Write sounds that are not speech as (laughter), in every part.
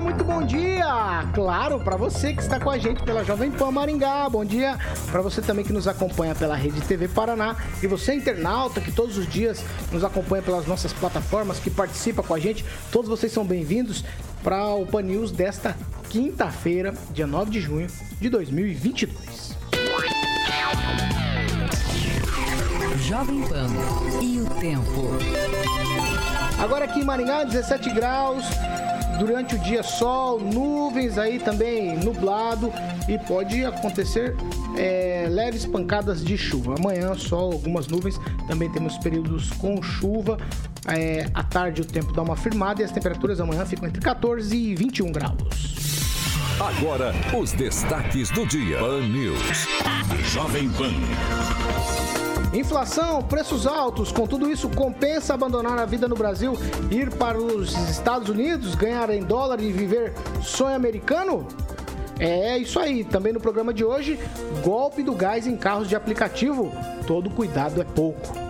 Olá, muito bom dia! Claro, para você que está com a gente pela Jovem Pan Maringá, bom dia para você também que nos acompanha pela Rede TV Paraná e você internauta que todos os dias nos acompanha pelas nossas plataformas, que participa com a gente, todos vocês são bem-vindos para o Pan News desta quinta-feira, dia 9 de junho de 2022. Jovem Pan e o tempo. Agora aqui em Maringá, 17 graus, durante o dia sol, nuvens aí também nublado e pode acontecer é, leves pancadas de chuva. Amanhã sol, algumas nuvens, também temos períodos com chuva. É, à tarde o tempo dá uma firmada e as temperaturas amanhã ficam entre 14 e 21 graus. Agora, os destaques do dia. Pan News. Jovem Pan. Inflação, preços altos, com tudo isso compensa abandonar a vida no Brasil, ir para os Estados Unidos, ganhar em dólar e viver sonho americano? É isso aí, também no programa de hoje, golpe do gás em carros de aplicativo. Todo cuidado é pouco.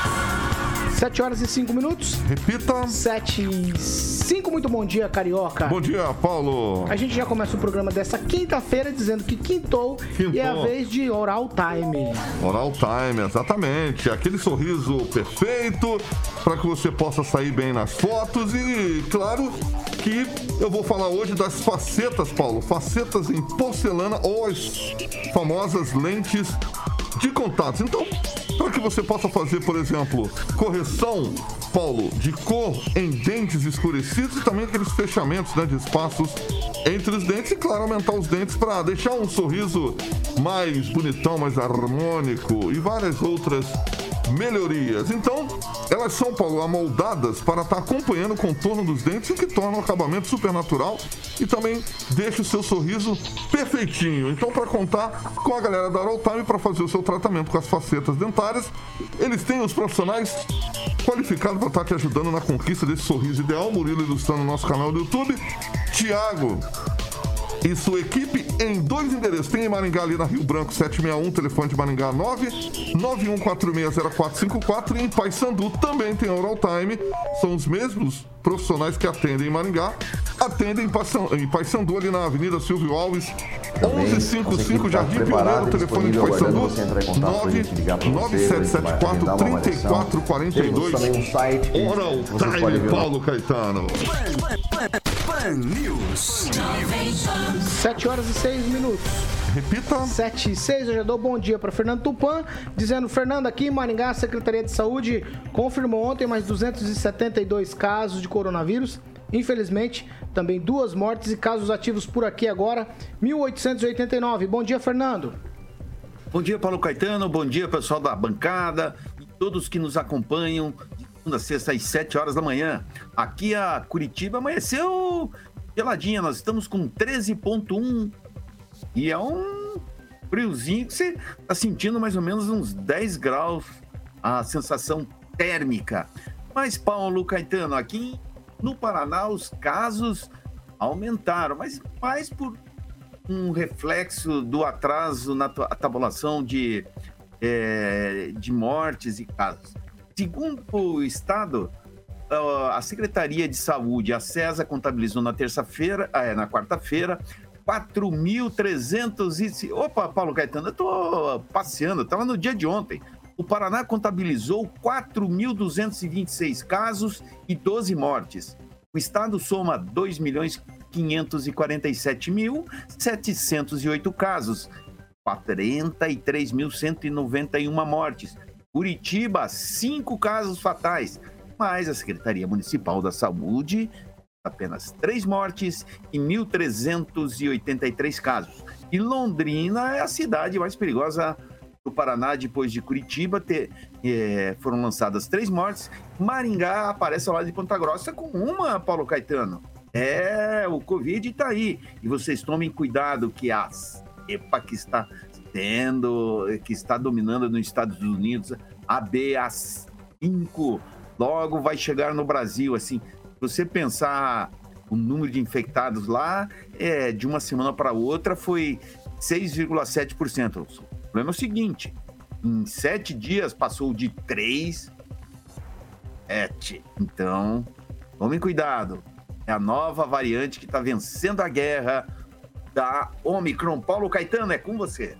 7 horas e 5 minutos. Repita. 7 e 5. Muito bom dia, Carioca. Bom dia, Paulo. A gente já começa o programa dessa quinta-feira dizendo que quintou, Quintou. e é a vez de Oral Time. Oral Time, exatamente. Aquele sorriso perfeito para que você possa sair bem nas fotos e, claro, eu vou falar hoje das facetas, Paulo. Facetas em porcelana ou as famosas lentes de contatos. Então, para que você possa fazer, por exemplo, correção, Paulo, de cor em dentes escurecidos e também aqueles fechamentos né, de espaços entre os dentes e, claro, aumentar os dentes para deixar um sorriso mais bonitão, mais harmônico e várias outras melhorias. Então, elas são, Paulo, amoldadas para estar acompanhando o contorno dos dentes e que torna o acabamento super natural e também deixa o seu sorriso perfeitinho. Então, para contar com a galera da Oral Time para fazer o seu tratamento com as facetas dentárias, eles têm os profissionais qualificados para estar te ajudando na conquista desse sorriso ideal. Murilo ilustrando o nosso canal do YouTube. Tiago e sua equipe em dois endereços. Tem em Maringá ali na Rio Branco 761, telefone de Maringá 9 91460454 e em Paysandu também tem Oral Time. São os mesmos profissionais que atendem em Maringá, atendem em Paysan- em Paysandu ali na Avenida Silvio Alves 1155 Jardim Pioneiro, telefone de Paysandu 99774 Oral Time, Paulo Caetano. Pan News. 7 horas e 6 minutos. Repita. 7 e 6, eu já dou bom dia para Fernando Tupan, dizendo, Fernando, aqui em Maringá, a Secretaria de Saúde confirmou ontem mais 272 casos de coronavírus. Infelizmente, também duas mortes e casos ativos por aqui agora, 1889. Bom dia, Fernando. Bom dia, Paulo Caetano. Bom dia, pessoal da bancada e todos que nos acompanham segunda sexta às 7 horas da manhã. Aqui a Curitiba amanheceu geladinha. Nós estamos com 13,1 e é um friozinho que você está sentindo mais ou menos uns 10 graus a sensação térmica. Mas, Paulo Caetano, aqui no Paraná os casos aumentaram, mas mais por um reflexo do atraso na ta- tabulação de, eh, de mortes e casos. Segundo o Estado, a Secretaria de Saúde, a CESA, contabilizou na terça-feira, ah, é, na quarta-feira, 4.300 e... Opa, Paulo Caetano, eu tô passeando, estava no dia de ontem. O Paraná contabilizou 4.226 casos e 12 mortes. O estado soma 2 milhões 547.708 casos, 43.191 mortes. Curitiba, 5 casos fatais, mas a Secretaria Municipal da Saúde apenas três mortes e 1.383 casos. E Londrina é a cidade mais perigosa do Paraná, depois de Curitiba, ter, é, foram lançadas três mortes. Maringá aparece ao lado de Ponta Grossa com uma, Paulo Caetano. É, o Covid está aí. E vocês tomem cuidado que a cepa que está tendo, que está dominando nos Estados Unidos, a BA5, logo vai chegar no Brasil. Assim, você pensar o número de infectados lá, é, de uma semana para outra foi 6,7%. O problema é o seguinte: em sete dias passou de 3, 7. Então, tomem cuidado. É a nova variante que está vencendo a guerra da Omicron. Paulo Caetano, é com você.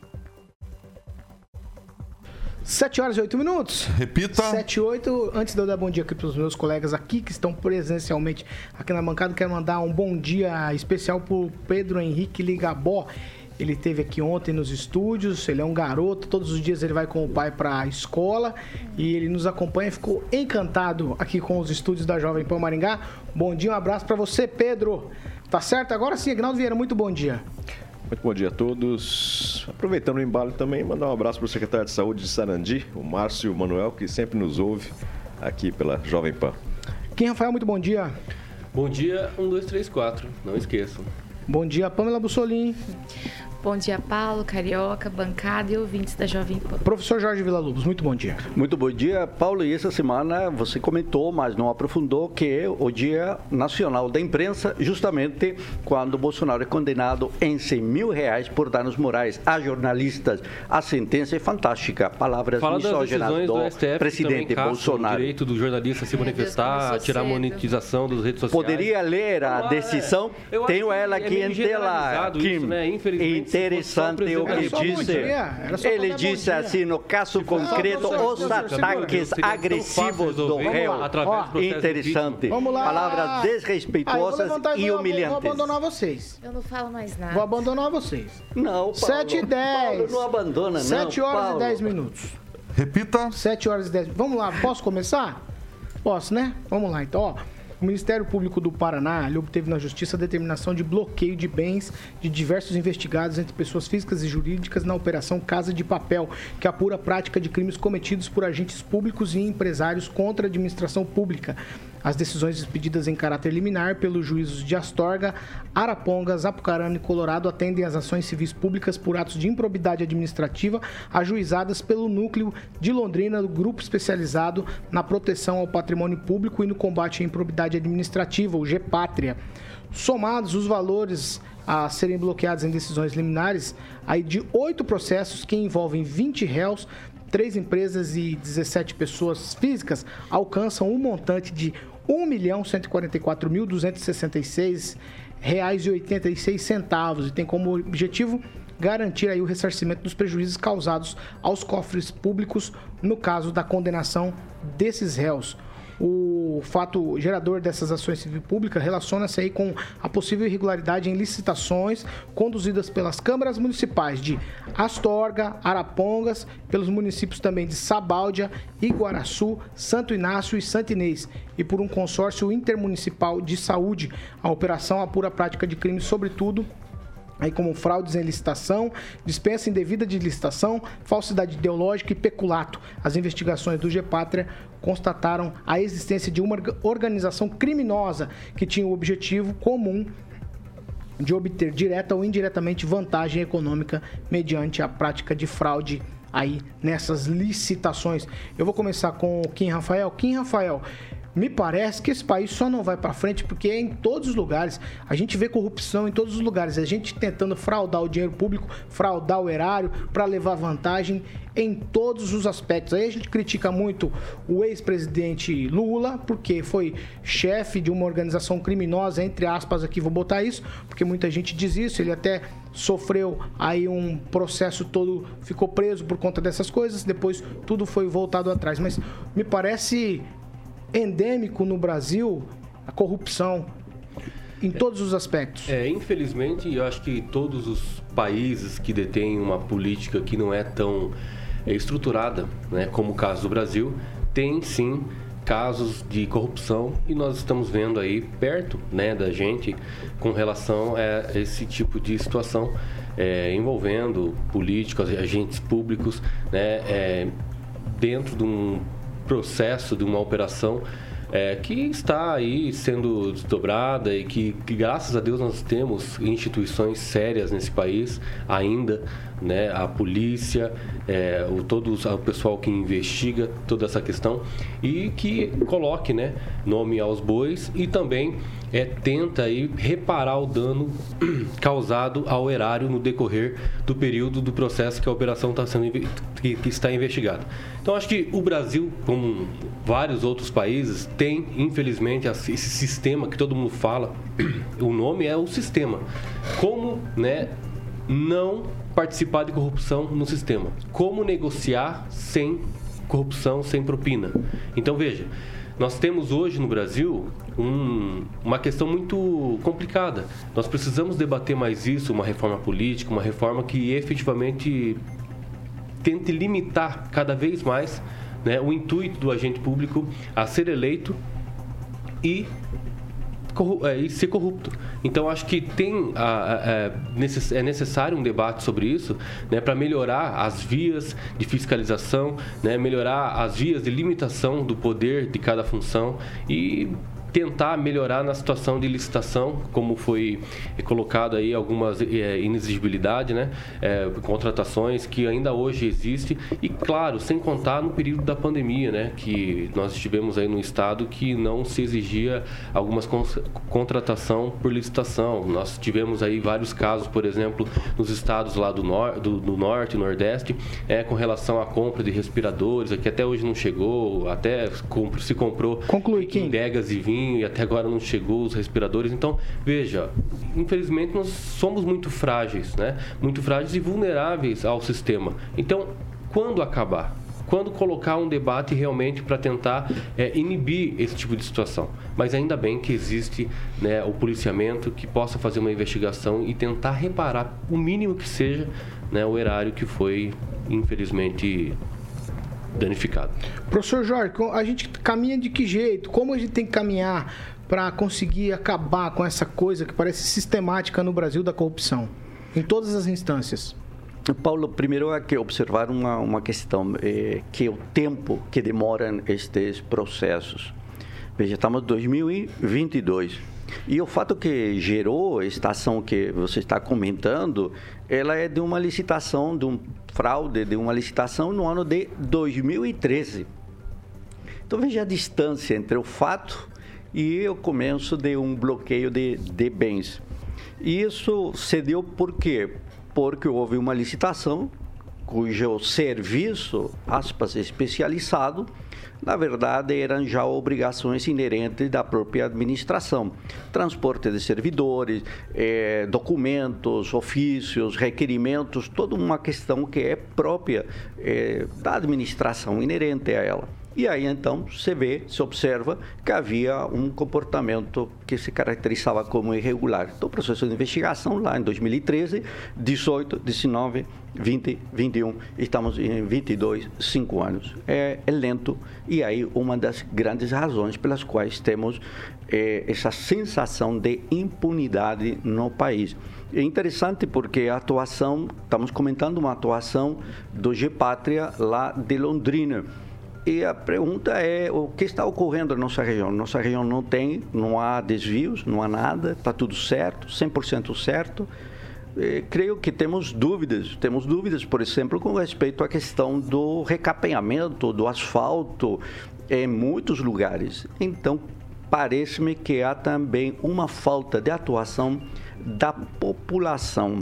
7 horas e 8 minutos. Repita. 7 e 8. Antes de eu dar bom dia aqui para os meus colegas aqui que estão presencialmente aqui na bancada, quero mandar um bom dia especial para o Pedro Henrique Ligabó. Ele esteve aqui ontem nos estúdios, ele é um garoto, todos os dias ele vai com o pai para a escola e ele nos acompanha, ficou encantado aqui com os estúdios da Jovem Pan Maringá. Bom dia, um abraço para você, Pedro. Tá certo? Agora sim, Agnaldo Vieira, muito bom dia. Muito bom dia a todos. Aproveitando o embalo também, mandar um abraço para o secretário de Saúde de Sarandi, o Márcio Manuel, que sempre nos ouve aqui pela Jovem Pan. Quem, Rafael, muito bom dia. Bom dia, 1, 2, 3, 4. Não esqueçam. Bom dia, Pamela Bussolini. Bom dia, Paulo, Carioca, bancada e ouvintes da Jovem Pan. Professor Jorge Villa-Lobos, muito bom dia. Muito bom dia, Paulo. E essa semana você comentou, mas não aprofundou, que é o Dia Nacional da Imprensa, justamente quando Bolsonaro é condenado em 100 mil reais por danos morais a jornalistas. A sentença é fantástica. Palavras Fala misóginas do, do STF presidente Bolsonaro. o direito do jornalista se manifestar, tirar a monetização das redes sociais. Poderia ler a Vamos lá, decisão. é. Eu Tenho ela é aqui meio em tela. isso, né? Infelizmente, Interessante o que disse. Ele disse assim, no caso concreto, os ataques agressivos do réu. Interessante. Vamos lá. Palavras levantar e humilhantes. Vou abandonar vocês. Eu não falo mais nada. Vou abandonar vocês. Não, Paulo. 7 e 10. Paulo, não abandona, não. 7 horas Paulo. e 10 minutos. Repita. 7 horas e 10 Vamos lá, posso começar? Posso, né? Vamos lá, então, ó. O Ministério Público do Paraná obteve na Justiça a determinação de bloqueio de bens de diversos investigados entre pessoas físicas e jurídicas na Operação Casa de Papel, que apura a prática de crimes cometidos por agentes públicos e empresários contra a administração pública. As decisões expedidas em caráter liminar pelos juízos de Astorga, Arapongas, Apucarana e Colorado atendem às ações civis públicas por atos de improbidade administrativa ajuizadas pelo núcleo de Londrina do Grupo Especializado na Proteção ao Patrimônio Público e no Combate à Improbidade Administrativa, o GPátria. Somados os valores a serem bloqueados em decisões liminares, aí de oito processos que envolvem 20 réus, três empresas e 17 pessoas físicas alcançam um montante de R$ 1.144.266 reais e 86 centavos e tem como objetivo garantir aí o ressarcimento dos prejuízos causados aos cofres públicos no caso da condenação desses réus. O fato gerador dessas ações civil públicas relaciona-se aí com a possível irregularidade em licitações conduzidas pelas câmaras municipais de Astorga, Arapongas, pelos municípios também de Sabáudia, Iguaraçu, Santo Inácio e Santo Inês, e por um consórcio intermunicipal de saúde. A operação apura a prática de crimes, sobretudo aí como fraudes em licitação, dispensa indevida de licitação, falsidade ideológica e peculato. As investigações do GPátria constataram a existência de uma orga- organização criminosa que tinha o objetivo comum de obter direta ou indiretamente vantagem econômica mediante a prática de fraude aí nessas licitações. Eu vou começar com o Kim Rafael. Kim Rafael, me parece que esse país só não vai para frente porque é em todos os lugares. A gente vê corrupção em todos os lugares. A gente tentando fraudar o dinheiro público, fraudar o erário para levar vantagem em todos os aspectos. Aí a gente critica muito o ex-presidente Lula, porque foi chefe de uma organização criminosa, entre aspas, aqui vou botar isso, porque muita gente diz isso. Ele até sofreu aí um processo todo, ficou preso por conta dessas coisas, depois tudo foi voltado atrás. Mas me parece endêmico no Brasil a corrupção em todos os aspectos. É, infelizmente, eu acho que todos os países que detêm uma política que não é tão é, estruturada, né, como o caso do Brasil, tem sim casos de corrupção e nós estamos vendo aí perto né, da gente com relação a esse tipo de situação é, envolvendo políticos, agentes públicos, né, é, dentro de um processo, de uma operação é, que está aí sendo desdobrada e que, que, graças a Deus, nós temos instituições sérias nesse país ainda, né? A polícia, é, o, todo o pessoal que investiga toda essa questão e que coloque, né? Nome aos bois e também é, tenta aí reparar o dano (clears throat) causado ao erário no decorrer do período do processo que a operação está sendo que, que está investigada. Então acho que o Brasil, como vários outros países, tem infelizmente esse sistema que todo mundo fala. (clears throat) O nome é o sistema. Como, né, não participar de corrupção no sistema? Como negociar sem corrupção, sem propina? Então veja, nós temos hoje no Brasil um, uma questão muito complicada. Nós precisamos debater mais isso, uma reforma política, uma reforma que efetivamente tente limitar cada vez mais né, o intuito do agente público a ser eleito e é, e ser corrupto. Então acho que tem a, a, a, é necessário um debate sobre isso, né, para melhorar as vias de fiscalização, né, melhorar as vias de limitação do poder de cada função e tentar melhorar na situação de licitação, como foi colocado aí algumas é, inexigibilidade, né? É, contratações que ainda hoje existem e claro, sem contar no período da pandemia, né? Que nós estivemos aí no estado que não se exigia algumas contratação por licitação. Nós tivemos aí vários casos, por exemplo, nos estados lá do, nor do, do norte e nordeste, é, com relação à compra de respiradores, que até hoje não chegou, até se comprou Conclui, em degas e vinhos e até agora não chegou os respiradores. Então, veja, infelizmente nós somos muito frágeis, né? Muito frágeis e vulneráveis ao sistema. Então, quando acabar? Quando colocar um debate realmente para tentar é, inibir esse tipo de situação. Mas ainda bem que existe né, o policiamento que possa fazer uma investigação e tentar reparar, o mínimo que seja, né, o erário que foi, infelizmente, danificado. Professor Jorge, a gente caminha de que jeito? Como a gente tem que caminhar para conseguir acabar com essa coisa que parece sistemática no Brasil da corrupção, em todas as instâncias? Paulo, primeiro há que observar uma, uma questão, é, que é o tempo que demoram estes processos. Veja, estamos em 2022. E o fato que gerou esta ação que você está comentando, ela é de uma licitação, de um fraude, de uma licitação no ano de 2013. Então veja a distância entre o fato e o começo de um bloqueio de, de bens. E isso se deu por quê? Porque houve uma licitação cujo serviço, aspas, especializado, na verdade, eram já obrigações inerentes da própria administração. Transporte de servidores, eh, documentos, ofícios, requerimentos, toda uma questão que é própria eh, da administração, inerente a ela. E aí então se vê, se observa que havia um comportamento que se caracterizava como irregular. Então, o processo de investigação lá em 2013, 18, 19, 20, 21, estamos em 22, 5 anos. É, é lento e aí uma das grandes razões pelas quais temos é, essa sensação de impunidade no país. É interessante porque a atuação, estamos comentando uma atuação do Gepátria lá de Londrina e a pergunta é o que está ocorrendo na nossa região. Nossa região não tem, não há desvios, não há nada, está tudo certo, 100% certo. E creio que temos dúvidas, temos dúvidas, por exemplo, com respeito à questão do recapeamento do asfalto em muitos lugares. Então, parece-me que há também uma falta de atuação da população.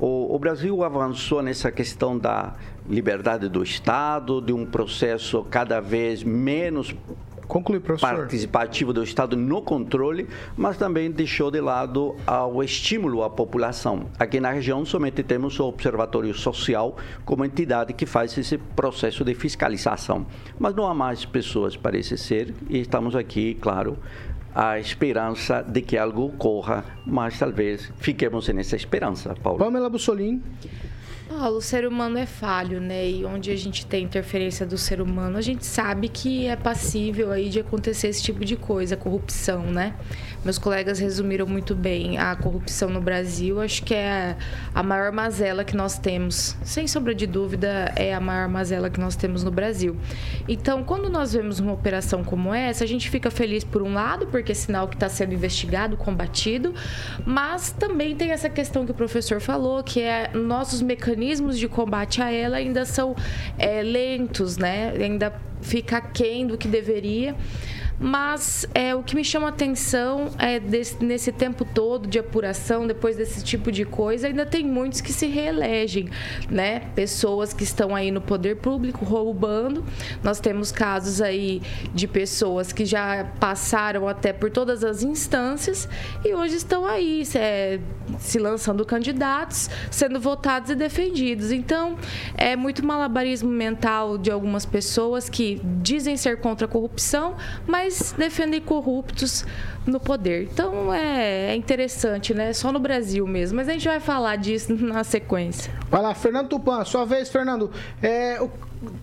O, o Brasil avançou nessa questão da liberdade do Estado, de um processo cada vez menos Conclui, participativo do Estado no controle, mas também deixou de lado o estímulo à população. Aqui na região somente temos o Observatório Social como entidade que faz esse processo de fiscalização. Mas não há mais pessoas, parece ser, e estamos aqui, claro, a esperança de que algo ocorra, mas talvez fiquemos nessa esperança, Paulo. Pamela Bussolini. Paulo, o ser humano é falho, né? E onde a gente tem interferência do ser humano, a gente sabe que é passível aí de acontecer esse tipo de coisa, corrupção, né? Meus colegas resumiram muito bem a corrupção no Brasil. Acho que é a maior mazela que nós temos. Sem sombra de dúvida, é a maior mazela que nós temos no Brasil. Então, quando nós vemos uma operação como essa, a gente fica feliz por um lado, porque é sinal que está sendo investigado, combatido, mas também tem essa questão que o professor falou, que é nossos mecanismos de combate a ela ainda são é, lentos, né? Ainda fica aquém do que deveria. Mas é, o que me chama atenção é desse, nesse tempo todo de apuração, depois desse tipo de coisa, ainda tem muitos que se reelegem, né? Pessoas que estão aí no poder público roubando. Nós temos casos aí de pessoas que já passaram até por todas as instâncias e hoje estão aí é, se lançando candidatos, sendo votados e defendidos. Então, é muito malabarismo mental de algumas pessoas que dizem ser contra a corrupção, mas mas defendem corruptos no poder. Então é, é, interessante, né? Só no Brasil mesmo. Mas a gente vai falar disso (laughs) na sequência. Vai lá, Fernando Tupan, sua vez, Fernando. É, o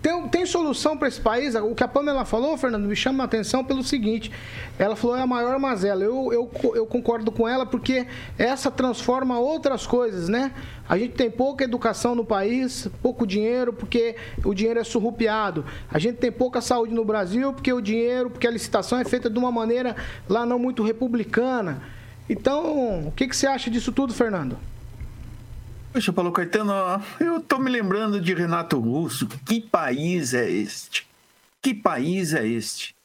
tem, tem solução para esse país? O que a Pamela falou, Fernando, me chama a atenção pelo seguinte: ela falou é a maior mazela. Eu, eu, eu concordo com ela porque essa transforma outras coisas, né? A gente tem pouca educação no país, pouco dinheiro, porque o dinheiro é surrupiado. A gente tem pouca saúde no Brasil, porque o dinheiro, porque a licitação é feita de uma maneira lá não muito republicana. Então, o que, que você acha disso tudo, Fernando? Poxa, Paulo Caetano, eu tô me lembrando de Renato Russo. Que país é este? Que país é este?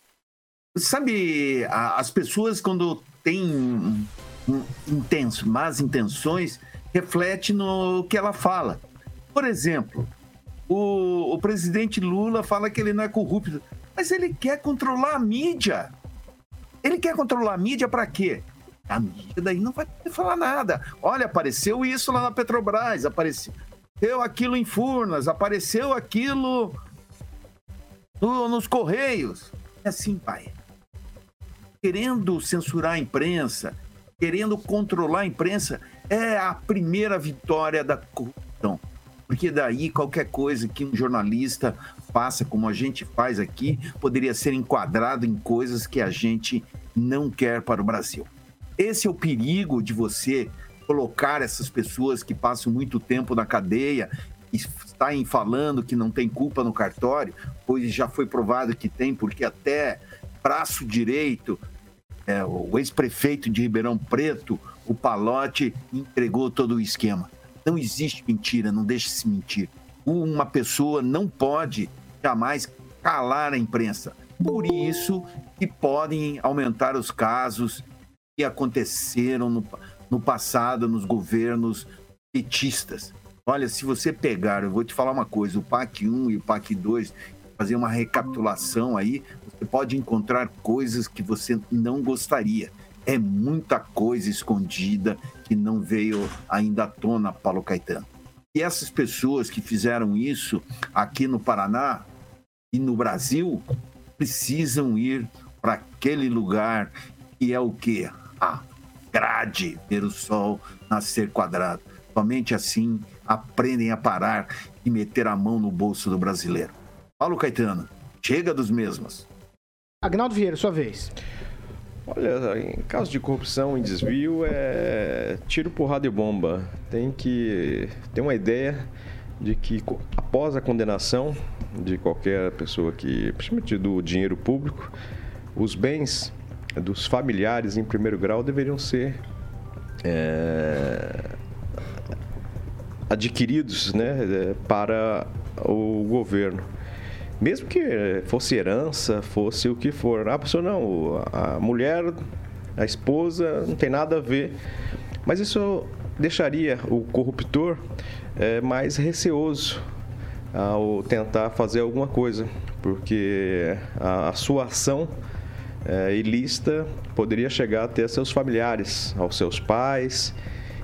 Sabe, as pessoas quando têm intenso, más intenções, reflete no que ela fala. Por exemplo, o, o presidente Lula fala que ele não é corrupto, mas ele quer controlar a mídia. Ele quer controlar a mídia para quê? A mídia daí não vai falar nada. Olha, apareceu isso lá na Petrobras, apareceu aquilo em Furnas, apareceu aquilo no, nos Correios. É assim, pai. Querendo censurar a imprensa, querendo controlar a imprensa, é a primeira vitória da corrupção. Porque daí qualquer coisa que um jornalista faça, como a gente faz aqui, poderia ser enquadrado em coisas que a gente não quer para o Brasil. Esse é o perigo de você colocar essas pessoas que passam muito tempo na cadeia e saem falando que não tem culpa no cartório, pois já foi provado que tem, porque até braço direito, é, o ex-prefeito de Ribeirão Preto, o Palote, entregou todo o esquema. Não existe mentira, não deixe-se mentir. Uma pessoa não pode jamais calar a imprensa. Por isso que podem aumentar os casos que aconteceram no, no passado nos governos petistas. Olha, se você pegar, eu vou te falar uma coisa, o PAC 1 e o PAC 2, fazer uma recapitulação aí, você pode encontrar coisas que você não gostaria. É muita coisa escondida que não veio ainda à tona, Paulo Caetano. E essas pessoas que fizeram isso aqui no Paraná e no Brasil precisam ir para aquele lugar que é o quê? A grade ver o sol nascer quadrado. Somente assim aprendem a parar e meter a mão no bolso do brasileiro. Paulo Caetano, chega dos mesmos. Agnaldo Vieira, sua vez. Olha, em caso de corrupção e desvio, é tiro, porrada e bomba. Tem que ter uma ideia de que após a condenação de qualquer pessoa que, principalmente do dinheiro público, os bens dos familiares em primeiro grau deveriam ser é, adquiridos né, para o governo. Mesmo que fosse herança, fosse o que for. A pessoa não, a mulher, a esposa, não tem nada a ver. Mas isso deixaria o corruptor é, mais receoso ao tentar fazer alguma coisa, porque a, a sua ação é, ilícita poderia chegar até seus familiares, aos seus pais.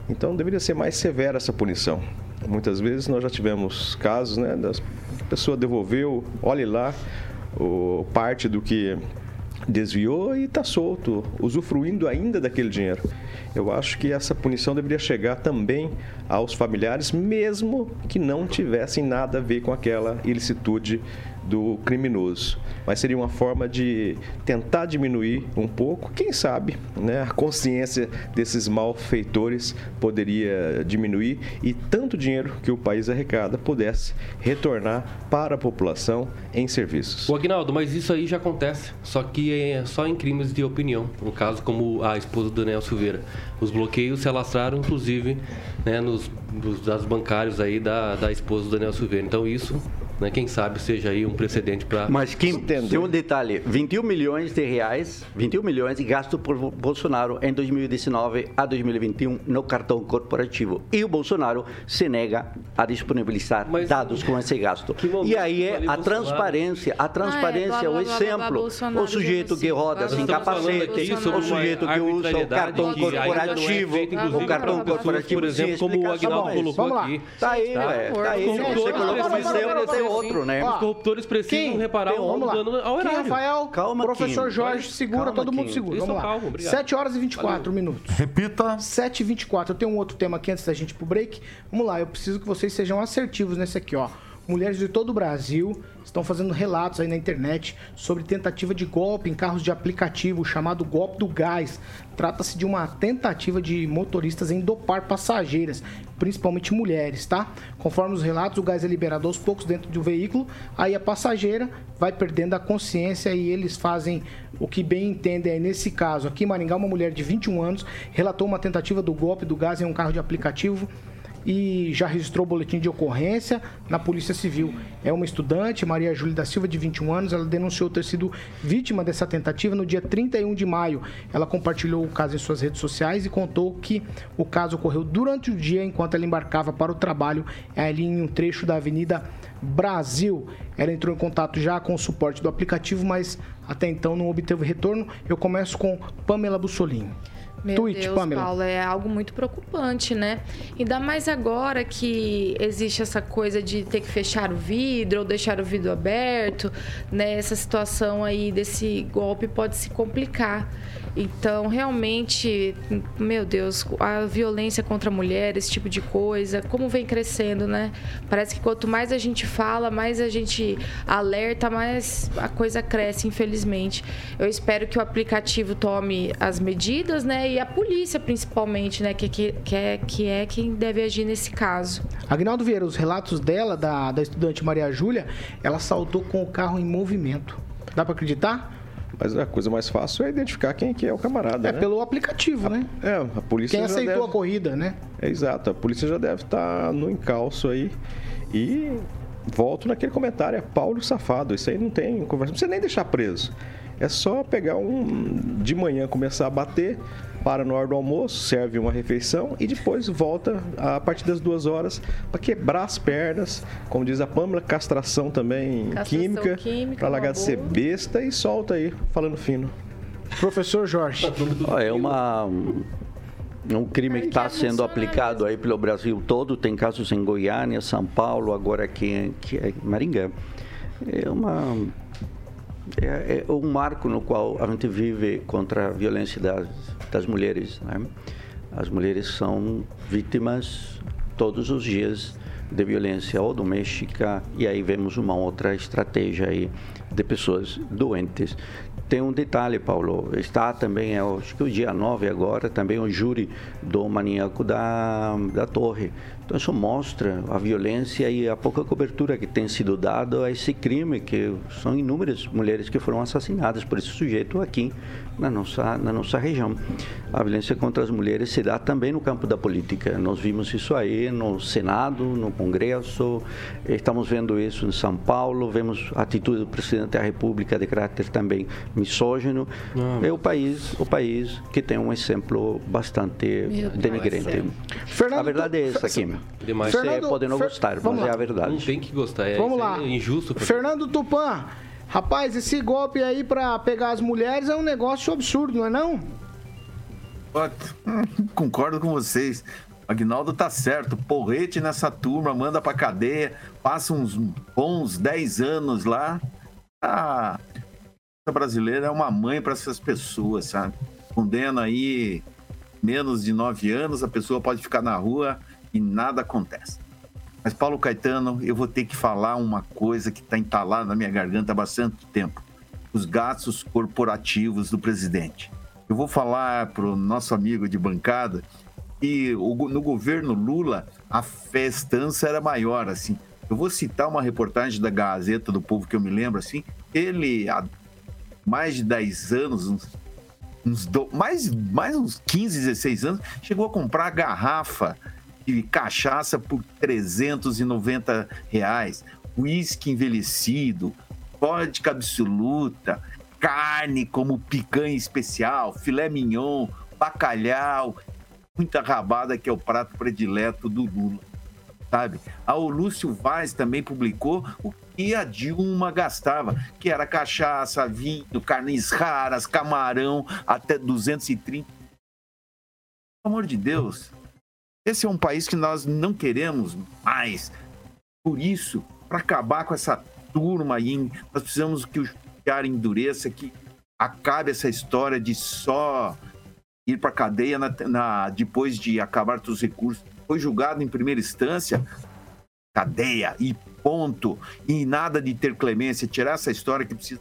Então deveria ser mais severa essa punição. Muitas vezes nós já tivemos casos, né, da pessoa devolveu, olhe lá, o, parte do que desviou e está solto, usufruindo ainda daquele dinheiro. Eu acho que essa punição deveria chegar também aos familiares, mesmo que não tivessem nada a ver com aquela ilicitude do criminoso. Mas seria uma forma de tentar diminuir um pouco, quem sabe, né? A consciência desses malfeitores poderia diminuir e tanto dinheiro que o país arrecada pudesse retornar para a população em serviços. O Agnaldo, mas isso aí já acontece, só que é só em crimes de opinião. Um caso como a esposa do Daniel Silveira. Os bloqueios se alastraram, inclusive, né, nos, nos dados bancários aí da, da esposa do Daniel Silveira. Então isso né? Quem sabe seja aí um precedente para. Mas Kim, tem um detalhe: 21 milhões de reais, 21 milhões gasto por Bolsonaro em 2019 a 2021 no cartão corporativo. E o Bolsonaro se nega a disponibilizar Mas, dados com esse gasto. E aí é a transparência, a transparência, ah, é, blá, blá, o exemplo. Blá, o sujeito que roda sem capacete, o sujeito que usa o cartão corporativo, é o cartão corporativo, por exemplo, como o Agnaldo colocou aqui. Tá aí, velho. Tá aí. Você colocou outro, né? Os corruptores precisam Kim, reparar tem, o dano ao horário. Kim, Rafael, calma, professor Kim. Jorge, segura, calma, todo mundo segura. Vamos lá. Calmo, 7 horas e 24 Valeu. minutos. Repita. 7 e 24. Eu tenho um outro tema aqui antes da gente ir pro break. Vamos lá, eu preciso que vocês sejam assertivos nesse aqui, ó. Mulheres de todo o Brasil estão fazendo relatos aí na internet sobre tentativa de golpe em carros de aplicativo, chamado golpe do gás. Trata-se de uma tentativa de motoristas em dopar passageiras, principalmente mulheres, tá? Conforme os relatos, o gás é liberado aos poucos dentro do veículo, aí a passageira vai perdendo a consciência e eles fazem o que bem entendem aí nesse caso. Aqui em Maringá, uma mulher de 21 anos relatou uma tentativa do golpe do gás em um carro de aplicativo e já registrou boletim de ocorrência na Polícia Civil. É uma estudante, Maria Júlia da Silva, de 21 anos. Ela denunciou ter sido vítima dessa tentativa no dia 31 de maio. Ela compartilhou o caso em suas redes sociais e contou que o caso ocorreu durante o dia enquanto ela embarcava para o trabalho ali em um trecho da Avenida Brasil. Ela entrou em contato já com o suporte do aplicativo, mas até então não obteve retorno. Eu começo com Pamela Bussolini. Meu Tweet, Deus, Pamela. Paulo, é algo muito preocupante, né? Ainda mais agora que existe essa coisa de ter que fechar o vidro ou deixar o vidro aberto, né? Essa situação aí desse golpe pode se complicar. Então, realmente, meu Deus, a violência contra a mulher, esse tipo de coisa, como vem crescendo, né? Parece que quanto mais a gente fala, mais a gente alerta, mais a coisa cresce, infelizmente. Eu espero que o aplicativo tome as medidas, né? E a polícia, principalmente, né? Que, que, que, é, que é quem deve agir nesse caso. Agnaldo Vieira, os relatos dela, da, da estudante Maria Júlia, ela saltou com o carro em movimento. Dá para acreditar? Mas a coisa mais fácil é identificar quem que é o camarada. É né? pelo aplicativo, a, né? É, a polícia. Quem aceitou deve... a corrida, né? É exato, a polícia já deve estar tá no encalço aí. E volto naquele comentário, é Paulo safado. Isso aí não tem conversa. Não precisa nem deixar preso. É só pegar um. de manhã começar a bater, para na hora do almoço, serve uma refeição e depois volta a partir das duas horas para quebrar as pernas, como diz a Pâmela, castração também castração química, química para largar de ser besta e solta aí, falando fino. Professor Jorge. é uma um crime que está sendo aplicado aí pelo Brasil todo, tem casos em Goiânia, São Paulo, agora aqui em Maringá. É uma é, é um marco no qual a gente vive contra a violência das, das mulheres. Né? As mulheres são vítimas todos os dias de violência ou doméstica e aí vemos uma outra estratégia aí de pessoas doentes. Tem um detalhe, Paulo, está também, acho que o dia 9 agora, também o júri do maníaco da, da torre. Então isso mostra a violência e a pouca cobertura que tem sido dada a esse crime, que são inúmeras mulheres que foram assassinadas por esse sujeito aqui na nossa, na nossa região. A violência contra as mulheres se dá também no campo da política. Nós vimos isso aí no Senado, no Congresso, estamos vendo isso em São Paulo, vemos a atitude do presidente da República de caráter também misógino. Não. É o país, o país que tem um exemplo bastante denigrante. Fernando, a verdade é essa aqui. Demais. Fernando, Você pode não Fer... gostar, mas lá. é a verdade. Não tem que gostar, é, Vamos lá. É injusto. Fernando Tupan, rapaz, esse golpe aí pra pegar as mulheres é um negócio absurdo, não é não? (laughs) Concordo com vocês. Agnaldo tá certo. Porrete nessa turma, manda pra cadeia, passa uns bons 10 anos lá. Ah, brasileira é uma mãe para essas pessoas, sabe? Condena aí menos de nove anos, a pessoa pode ficar na rua e nada acontece. Mas, Paulo Caetano, eu vou ter que falar uma coisa que está entalada na minha garganta há bastante tempo: os gastos corporativos do presidente. Eu vou falar para o nosso amigo de bancada que no governo Lula a festança era maior, assim. Eu vou citar uma reportagem da Gazeta do Povo que eu me lembro, assim. Ele, há mais de 10 anos, uns, uns do, mais, mais uns 15, 16 anos, chegou a comprar garrafa de cachaça por 390 reais, uísque envelhecido, vodka absoluta, carne como picanha especial, filé mignon, bacalhau, muita rabada que é o prato predileto do Lula, sabe? Ah, o Lúcio Vaz também publicou o que a Dilma gastava, que era cachaça, vinho, carnes raras, camarão, até 230. Pelo amor de Deus, esse é um país que nós não queremos mais. Por isso, para acabar com essa turma aí, nós precisamos que o judiciário endureça, que acabe essa história de só ir para cadeia na, na, depois de acabar todos os recursos. Foi julgado em primeira instância, cadeia e ponto. E nada de ter clemência, tirar essa história que precisa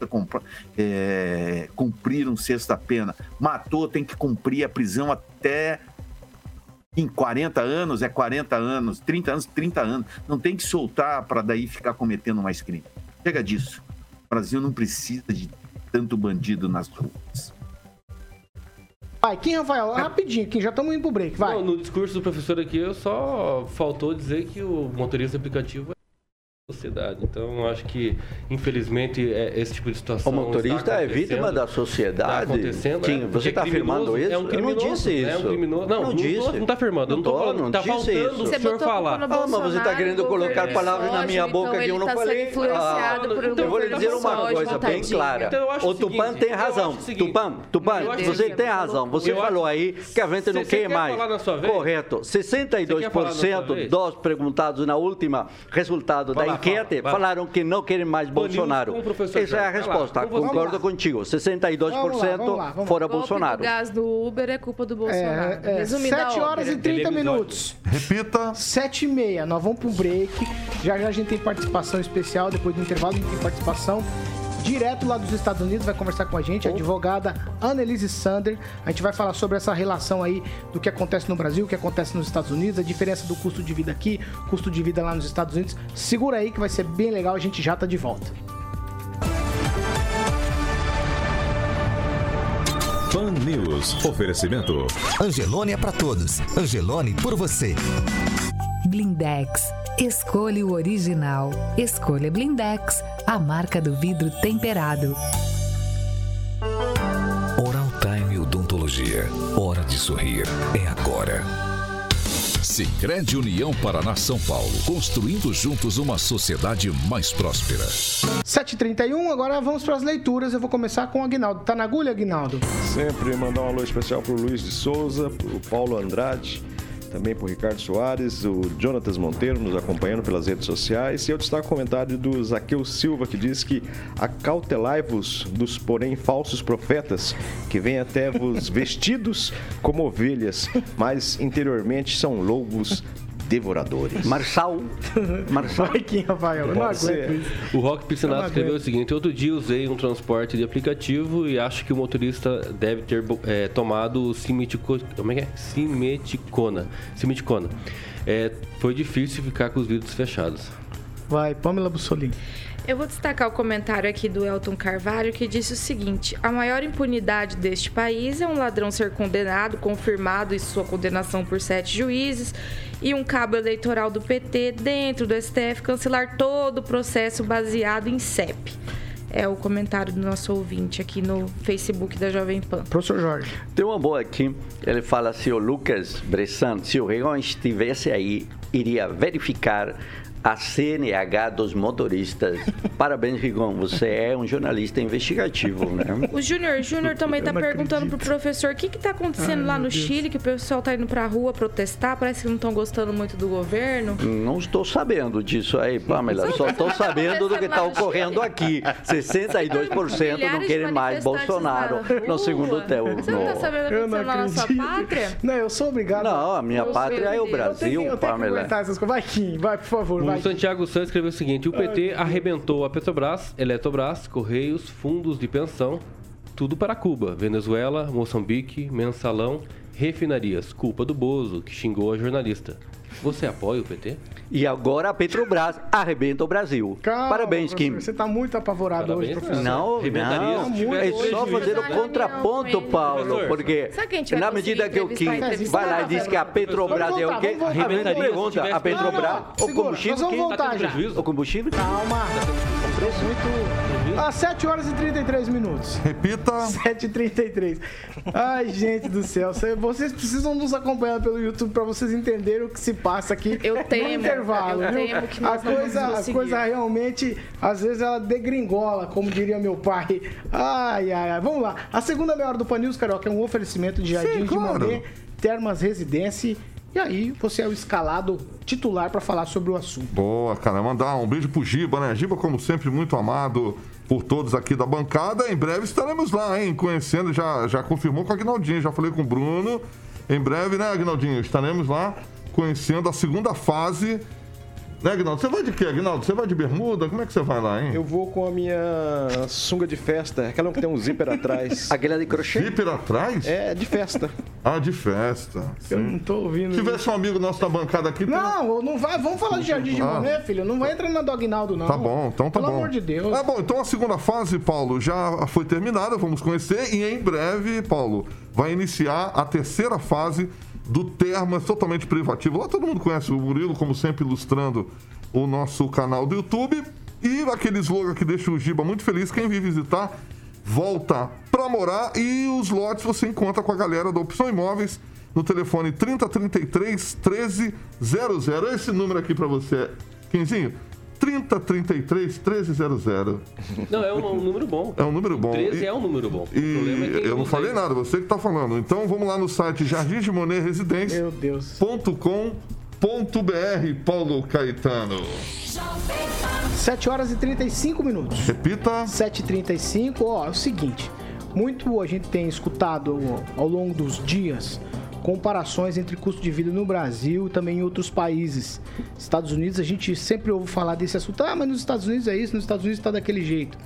é, cumprir um sexto da pena. Matou, tem que cumprir a prisão até em 40 anos é 40 anos, 30 anos, 30 anos. Não tem que soltar para daí ficar cometendo mais crime. Chega disso. O Brasil não precisa de tanto bandido nas ruas. Vai, quem, Rafael? Rapidinho, que já estamos indo pro break, vai. Não, no discurso do professor aqui, eu só faltou dizer que o motorista aplicativo sociedade. Então, eu acho que, infelizmente, é, esse tipo de situação. O motorista é vítima da sociedade. Está acontecendo. Kim, é, você está afirmando isso? É um criminoso, eu não disse isso. É um criminoso. Não, não, não disse. Não está afirmando. Não estou falando. Está faltando isso. o senhor falar. Ah, mas você está querendo colocar palavras na minha boca então que eu não falei. Ah, então eu vou lhe dizer uma coisa bem clara. Então, o Tupan tem razão. Tupan, Tupan, você tem razão. Você falou aí que a gente não quer mais. Correto. 62% dos perguntados na última resultado da enquete falaram que não querem mais Bolsonaro. Essa é a resposta. Concordo contigo. 62% vamos lá, vamos lá, vamos fora Bolsonaro. O gás do Uber é culpa do Bolsonaro. É, é, 7 horas e 30 minutos. Repita. 7 e meia. Nós vamos pro break. Já já a gente tem participação especial. Depois do intervalo a gente tem participação direto lá dos Estados Unidos, vai conversar com a gente, a advogada Annelise Sander. A gente vai falar sobre essa relação aí do que acontece no Brasil, o que acontece nos Estados Unidos, a diferença do custo de vida aqui, custo de vida lá nos Estados Unidos. Segura aí que vai ser bem legal, a gente já tá de volta. Pan News. Oferecimento. Angelone é para todos. Angelone por você. Blindex. Escolha o original. Escolha Blindex, a marca do vidro temperado. Oral Time Odontologia. Hora de sorrir. É agora. Sicredi União Paraná São Paulo, construindo juntos uma sociedade mais próspera. 7h31, agora vamos para as leituras. Eu vou começar com o Aguinaldo. Tá na agulha, Aguinaldo? Sempre mandar um alô especial para o Luiz de Souza, para o Paulo Andrade, também o Ricardo Soares, o Jonatas Monteiro nos acompanhando pelas redes sociais. E eu destaco o comentário do Zaqueu Silva, que diz que acautelai-vos dos, porém, falsos profetas, que vêm até vos (laughs) vestidos como ovelhas, mas interiormente são lobos devoradores. Marçal. (laughs) Marçal. Vai, Kim, Rafael. Eu não aguento isso. O Rock Piscinato escreveu o seguinte: Outro dia usei um transporte de aplicativo e acho que o motorista deve ter é, tomado simetico, como é que é? simeticona. Simeticona. É, foi difícil ficar com os vidros fechados. Vai, Pamela Bussolini. Eu vou destacar o comentário aqui do Elton Carvalho que disse o seguinte: a maior impunidade deste país é um ladrão ser condenado, confirmado em sua condenação por sete juízes, e um cabo eleitoral do PT dentro do STF cancelar todo o processo baseado em CEP. É o comentário do nosso ouvinte aqui no Facebook da Jovem Pan. Professor Jorge. Tem uma boa aqui. Ele fala se o Lucas Bressan, se o Regon estivesse aí, iria verificar a CNH dos motoristas. Parabéns, Rigon. Você é um jornalista investigativo, né? O Júnior, Júnior também tá perguntando pro professor o que que tá acontecendo lá no Chile, que o pessoal tá indo pra rua protestar, parece que não estão gostando muito do governo. Não estou sabendo disso aí, Pamela. Só estou sabendo do que está ocorrendo aqui. 62% não querem mais Bolsonaro no segundo tempo. Você não tá sabendo o que lá na sua acredito. pátria? Não, eu sou obrigado. Não, a minha Eu pátria é o sei, eu tenho Eu tenho, Brasil, Pamela. aguentar essas coisas. Vai, Kim, vai, por favor, vai. O Santiago Santos escreveu o seguinte: o PT arrebentou a Petrobras, Eletrobras, Correios, fundos de pensão, tudo para Cuba, Venezuela, Moçambique, mensalão, refinarias. Culpa do Bozo, que xingou a jornalista. Você apoia o PT? E agora a Petrobras arrebenta o Brasil. Calma, Parabéns, Kim. Você tá muito apavorado hoje, Parabéns, professor. Não, Arrebentaria não, se tivesse é só prejuízo. fazer o contraponto, Paulo, porque na medida que o Kim vai lá e diz que a Petrobras Vamos é o voltar, quê? voltar. Arrebentaria, pergunta, a Petrobras, Não, não, o combustível, nós vamos quem? voltar Tá tendo prejuízo? O combustível? Calma. Um preço muito... Às 7 horas e 33 minutos. Repita. 7h33. Ai, gente do céu. cê- Vocês precisam nos acompanhar pelo YouTube para vocês entenderem o que se passa aqui Eu no temo, intervalo. eu viu? temo que a nós não coisa, vamos a coisa realmente, às vezes, ela degringola, como diria meu pai. Ai, ai, ai. Vamos lá. A segunda meia hora do Pan News, Carioca, é um oferecimento de Jardim de claro. Monet, Termas Residência. E aí, você é o escalado titular para falar sobre o assunto. Boa, cara. Mandar um beijo pro Giba, né? Giba, como sempre, muito amado por todos aqui da bancada. Em breve estaremos lá, hein? Conhecendo, já, já confirmou com a Aguinaldinho, já falei com o Bruno. Em breve, né, Aguinaldinho? Estaremos lá conhecendo a segunda fase. Né, Aguinaldo? Você vai de quê, Aguinaldo? Você vai de bermuda? Como é que você vai lá, hein? Eu vou com a minha sunga de festa, aquela que tem um zíper atrás. (laughs) Aquela de crochê? Zíper atrás? É, de festa. Ah, de festa. Eu Sim. não tô ouvindo. Se tivesse um amigo nosso da bancada aqui... Não, não vai. Vamos falar de Jardim de Ah. Monet, filho. Não vai entrar na do Aguinaldo, não. Tá bom, então tá Pelo bom. amor de Deus. É bom, então a segunda fase, Paulo, já foi terminada, vamos conhecer. E em breve, Paulo, vai iniciar a terceira fase do Termas, totalmente privativo. Lá todo mundo conhece o Murilo, como sempre, ilustrando o nosso canal do YouTube. E aquele slogan que deixa o Giba muito feliz, quem vir visitar, volta pra morar. E os lotes você encontra com a galera da Opção Imóveis no telefone 3033 1300. Esse número aqui pra você, Quinzinho, 3033 1300. Não, é um, um número bom. É um número bom. 13 E- é um número bom. E é eu não falei nada, você que tá falando. Então vamos lá no site Jardim de Monet Residência. Meu Deus. .com.br, Paulo Caetano. 7 horas e 35 minutos. Repita. 7h35, ó, é o seguinte. Muito a gente tem escutado ao longo dos dias comparações entre custo de vida no Brasil e também em outros países. Estados Unidos, a gente sempre ouve falar desse assunto. Ah, mas nos Estados Unidos é isso, nos Estados Unidos está daquele jeito.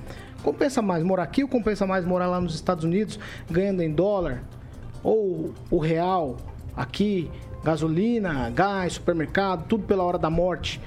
Compensa mais morar aqui ou compensa mais morar lá nos Estados Unidos, ganhando em dólar? Ou o real aqui, gasolina, gás, supermercado, tudo pela hora da morte?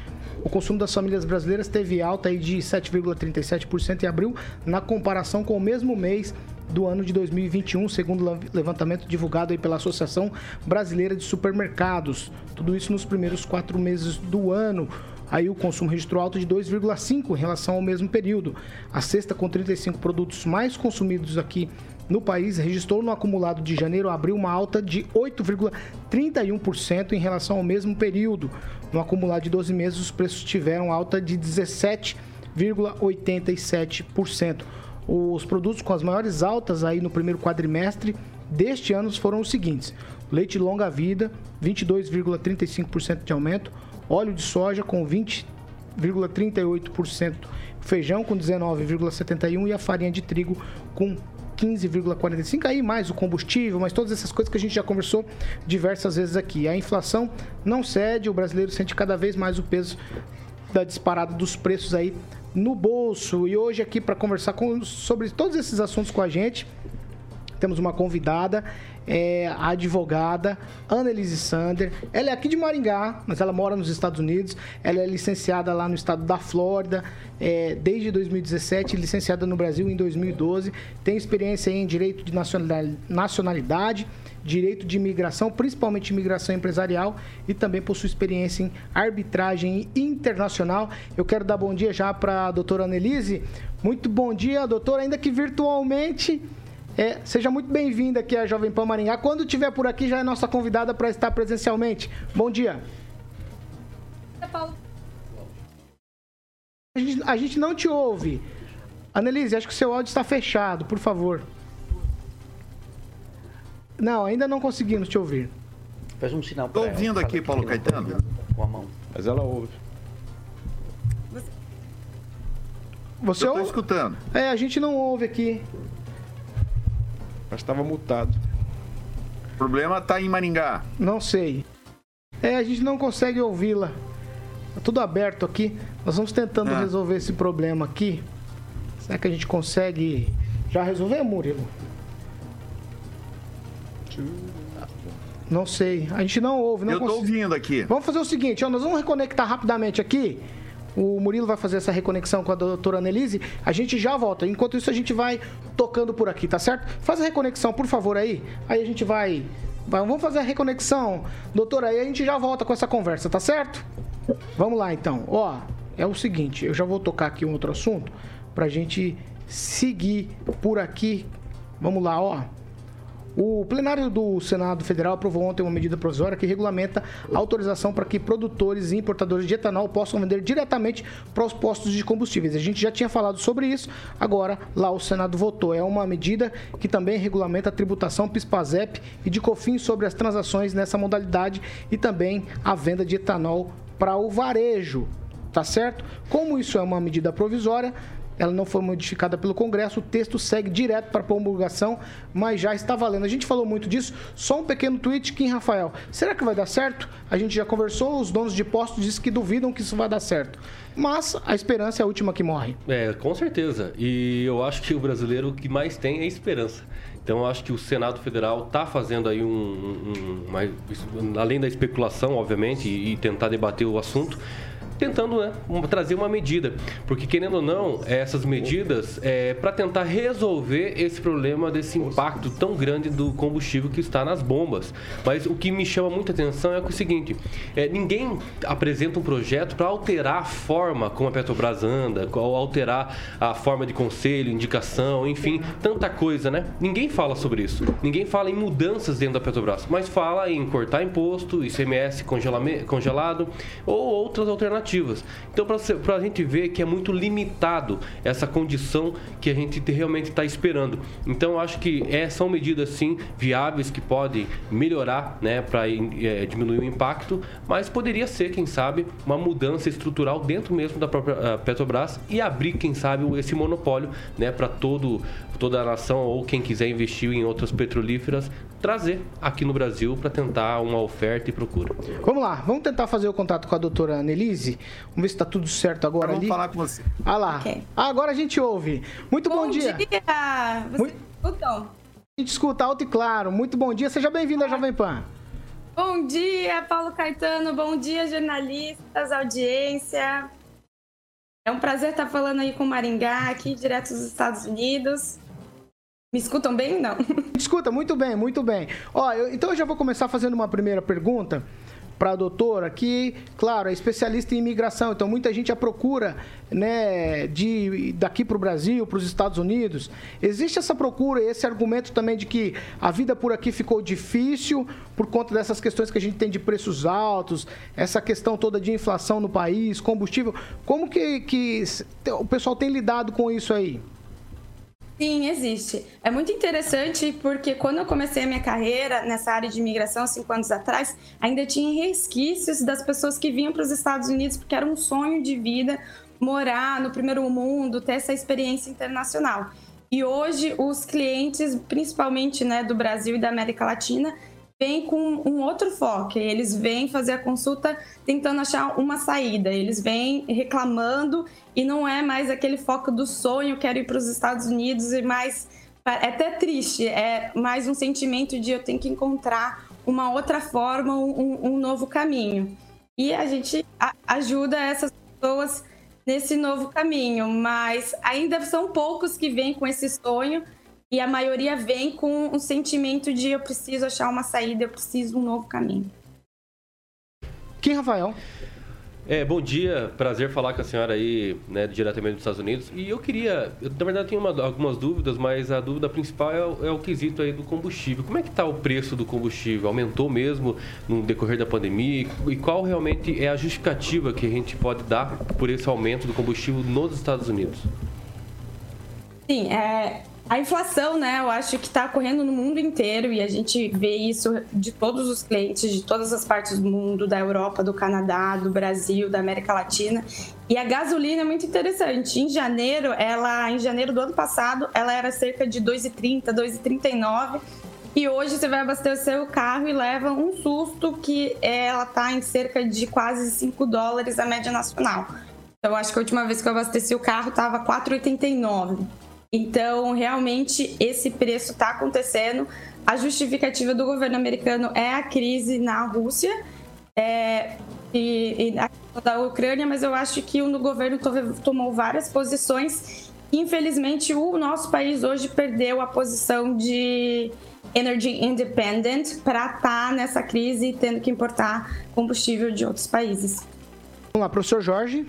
O consumo das famílias brasileiras teve alta aí de 7,37% em abril, na comparação com o mesmo mês do ano de 2021, segundo o levantamento divulgado pela Associação Brasileira de Supermercados. Tudo isso nos primeiros quatro meses do ano. Aí o consumo registrou alta de 2,5 em relação ao mesmo período. A cesta com 35 produtos mais consumidos aqui no país registrou no acumulado de janeiro abril uma alta de 8,31% em relação ao mesmo período. No acumulado de 12 meses, os preços tiveram alta de 17,87%. Os produtos com as maiores altas aí no primeiro quadrimestre deste ano foram os seguintes: leite longa vida, 22,35% de aumento, óleo de soja com 20,38%, feijão com 19,71% e a farinha de trigo com 15,45 aí mais o combustível, mas todas essas coisas que a gente já conversou diversas vezes aqui. A inflação não cede, o brasileiro sente cada vez mais o peso da disparada dos preços aí no bolso. E hoje aqui para conversar com- sobre todos esses assuntos com a gente, temos uma convidada, é a advogada Annelise Sander. Ela é aqui de Maringá, mas ela mora nos Estados Unidos. Ela é licenciada lá no estado da Flórida é, desde 2017, licenciada no Brasil em 2012. Tem experiência em direito de nacionalidade- nacionalidade, direito de imigração, principalmente imigração empresarial, e também possui experiência em arbitragem internacional. Eu quero dar bom dia já para a doutora Annelise. Muito bom dia, doutora, ainda que virtualmente. É, seja muito bem-vinda aqui à Jovem Pan Maringá. Quando estiver por aqui, já é nossa convidada para estar presencialmente. Bom dia. A gente, a gente não te ouve. Annelise, acho que o seu áudio está fechado, por favor. Não, ainda não conseguimos te ouvir. Faz um sinal pra ela, ouvindo aqui, Paulo Caetano. tá Com a mão. Mas ela ouve. Você Eu tô ouve? escutando. É, a gente não ouve aqui. Mas estava mutado. O problema tá em Maringá. Não sei. É, a gente não consegue ouvi-la. Tá tudo aberto aqui. Nós vamos tentando Ah. resolver esse problema aqui. Será que a gente consegue já resolver, Murilo? Não sei. A gente não ouve, não Eu tô ouvindo aqui. Vamos fazer o seguinte, ó, nós vamos reconectar rapidamente aqui. O Murilo vai fazer essa reconexão com a doutora Annelise. A gente já volta. Enquanto isso, a gente vai tocando por aqui, tá certo? Faz a reconexão, por favor, aí. Aí a gente vai. vai- vamos fazer a reconexão, doutora, aí a gente já volta com essa conversa, tá certo? Vamos lá, então. Ó, é o seguinte, eu já vou tocar aqui um outro assunto pra gente seguir por aqui. Vamos lá, ó. O plenário do Senado Federal aprovou ontem uma medida provisória que regulamenta a autorização para que produtores e importadores de etanol possam vender diretamente para os postos de combustíveis. A gente já tinha falado sobre isso, agora lá o Senado votou. É uma medida que também regulamenta a tributação PIS/PASEP e de COFINS sobre as transações nessa modalidade e também a venda de etanol para o varejo. Tá certo? Como isso é uma medida provisória, ela não foi modificada pelo Congresso, o texto segue direto para promulgação, mas já está valendo. A gente falou muito disso, só um pequeno tweet, Kim Rafael. Será que vai dar certo? A gente já conversou, os donos de postos dizem que duvidam que isso vai dar certo. Mas a esperança é a última que morre. É, com certeza. E eu acho que o brasileiro o que mais tem é esperança. Então eu acho que o Senado Federal está fazendo aí um, um- além da especulação, obviamente, e, e tentar debater o assunto, tentando né, trazer uma medida. Porque, querendo ou não, essas medidas é para tentar resolver esse problema desse impacto tão grande do combustível que está nas bombas. Mas o que me chama muita atenção é, é o seguinte: é, ninguém apresenta um projeto para alterar a forma como a Petrobras anda, ou alterar a forma de conselho, indicação, enfim, tanta coisa, né? Ninguém fala sobre isso. Ninguém fala em mudanças dentro da Petrobras, mas fala em cortar imposto, ICMS congelado ou outras alternativas. Então, para a gente ver que é muito limitado essa condição que a gente te- realmente está esperando. Então, acho que é, são medidas, sim, viáveis que podem melhorar, né, para diminuir o impacto, mas poderia ser, quem sabe, uma mudança estrutural dentro mesmo da própria ah, Petrobras e abrir, quem sabe, esse monopólio, né, para todo toda a nação ou quem quiser investir em outras petrolíferas trazer aqui no Brasil para tentar uma oferta e procura. Vamos lá, vamos tentar fazer o contato com a doutora Annelise. Vamos ver se está tudo certo agora Vamos ali. falar com você. Ah lá. Ok. Ah, agora a gente ouve. Muito bom, dia. Vocês Muito- escutam? A gente escuta alto e claro. Muito bom dia. Seja bem-vindo à Jovem Pan. Bom dia, Paulo Caetano. Bom dia, jornalistas, audiência. É um prazer estar falando aí com Maringá, aqui direto dos Estados Unidos. Me escutam bem? Não. (laughs) Escuta, muito bem, muito bem. Ó, eu- então eu já vou começar fazendo uma primeira pergunta para a doutora, que, claro, é especialista em imigração, então muita gente a procura, né, de daqui para o Brasil, para os Estados Unidos. Existe essa procura, esse argumento também de que a vida por aqui ficou difícil por conta dessas questões que a gente tem de preços altos, essa questão toda de inflação no país, combustível. Como que, que o pessoal tem lidado com isso aí? Sim, existe. É muito interessante porque quando eu comecei a minha carreira nessa área de imigração, cinco anos atrás, ainda tinha resquícios das pessoas que vinham para os Estados Unidos porque era um sonho de vida morar no primeiro mundo, ter essa experiência internacional. E hoje os clientes, principalmente né, do Brasil e da América Latina, vêm com um outro foco. Eles vêm fazer a consulta tentando achar uma saída. Eles vêm reclamando e não é mais aquele foco do sonho, quero ir para os Estados Unidos e mais é até triste, é mais um sentimento de eu tenho que encontrar uma outra forma, um, um novo caminho. E a gente ajuda essas pessoas nesse novo caminho, mas ainda são poucos que vêm com esse sonho e a maioria vem com um sentimento de eu preciso achar uma saída, eu preciso de um novo caminho. Quem, Rafael? É, bom dia, prazer falar com a senhora aí, né, diretamente dos Estados Unidos. E eu queria, eu, na verdade tenho uma, algumas dúvidas, mas a dúvida principal é o, é o quesito aí do combustível. Como é que está o preço do combustível? Aumentou mesmo no decorrer da pandemia? E qual realmente é a justificativa que a gente pode dar por esse aumento do combustível nos Estados Unidos? Sim, é, a inflação, né, eu acho que está ocorrendo no mundo inteiro e a gente vê isso de todos os clientes, de todas as partes do mundo, da Europa, do Canadá, do Brasil, da América Latina. E a gasolina é muito interessante. Em janeiro, ela, em janeiro do ano passado, ela era cerca de 2,30, 2,39. E hoje você vai abastecer o carro e leva um susto que ela está em cerca de quase 5 dólares a média nacional. Então, eu acho que a última vez que eu abasteci o carro estava 4,89. Então, realmente, esse preço está acontecendo. A justificativa do governo americano é a crise na Rússia é, e, e da Ucrânia, mas eu acho que o governo tomou várias posições. Infelizmente, o nosso país hoje perdeu a posição de energy independent para estar tá nessa crise tendo que importar combustível de outros países. Vamos lá, professor Jorge.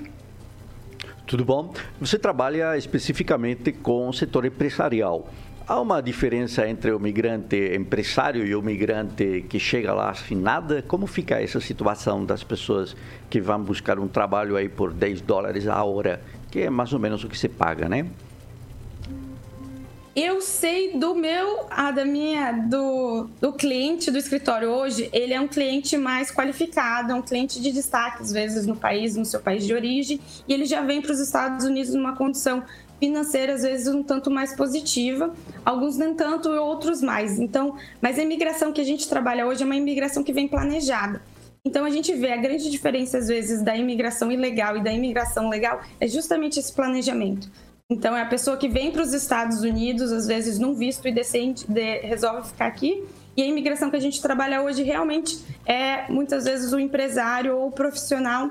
Tudo bom? Você trabalha especificamente com o setor empresarial. Há uma diferença entre o migrante empresário e o migrante que chega lá afinada? Como fica essa situação das pessoas que vão buscar um trabalho aí por 10 dólares a hora, que é mais ou menos o que se paga, né? Eu sei do meu, ah, da minha, do, do cliente do escritório hoje, ele é um cliente mais qualificado, é um cliente de destaque, às vezes, no país, no seu país de origem, e ele já vem para os Estados Unidos numa condição financeira, às vezes, um tanto mais positiva, alguns nem tanto outros mais. Então, mas a imigração que a gente trabalha hoje é uma imigração que vem planejada. Então a gente vê a grande diferença às vezes da imigração ilegal e da imigração legal é justamente esse planejamento. Então, é a pessoa que vem para os Estados Unidos, às vezes num visto e decente, de, resolve ficar aqui. E a imigração que a gente trabalha hoje realmente é muitas vezes o empresário ou o profissional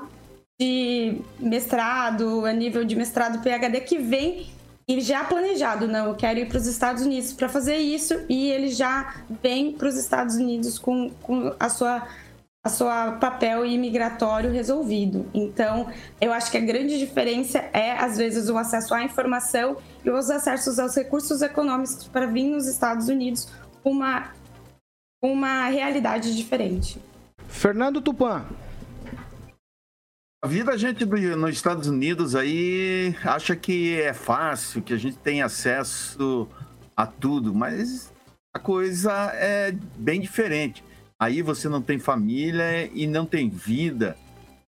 de mestrado, a nível de mestrado PhD, que vem e já planejado, não, eu quero ir para os Estados Unidos para fazer isso, e ele já vem para os Estados Unidos com, com a sua a sua papel imigratório resolvido. Então, eu acho que a grande diferença é, às vezes, o acesso à informação e os acessos aos recursos econômicos para vir nos Estados Unidos uma, uma realidade diferente. Fernando Tupan. A vida a gente nos Estados Unidos aí acha que é fácil, que a gente tem acesso a tudo, mas a coisa é bem diferente aí você não tem família e não tem vida.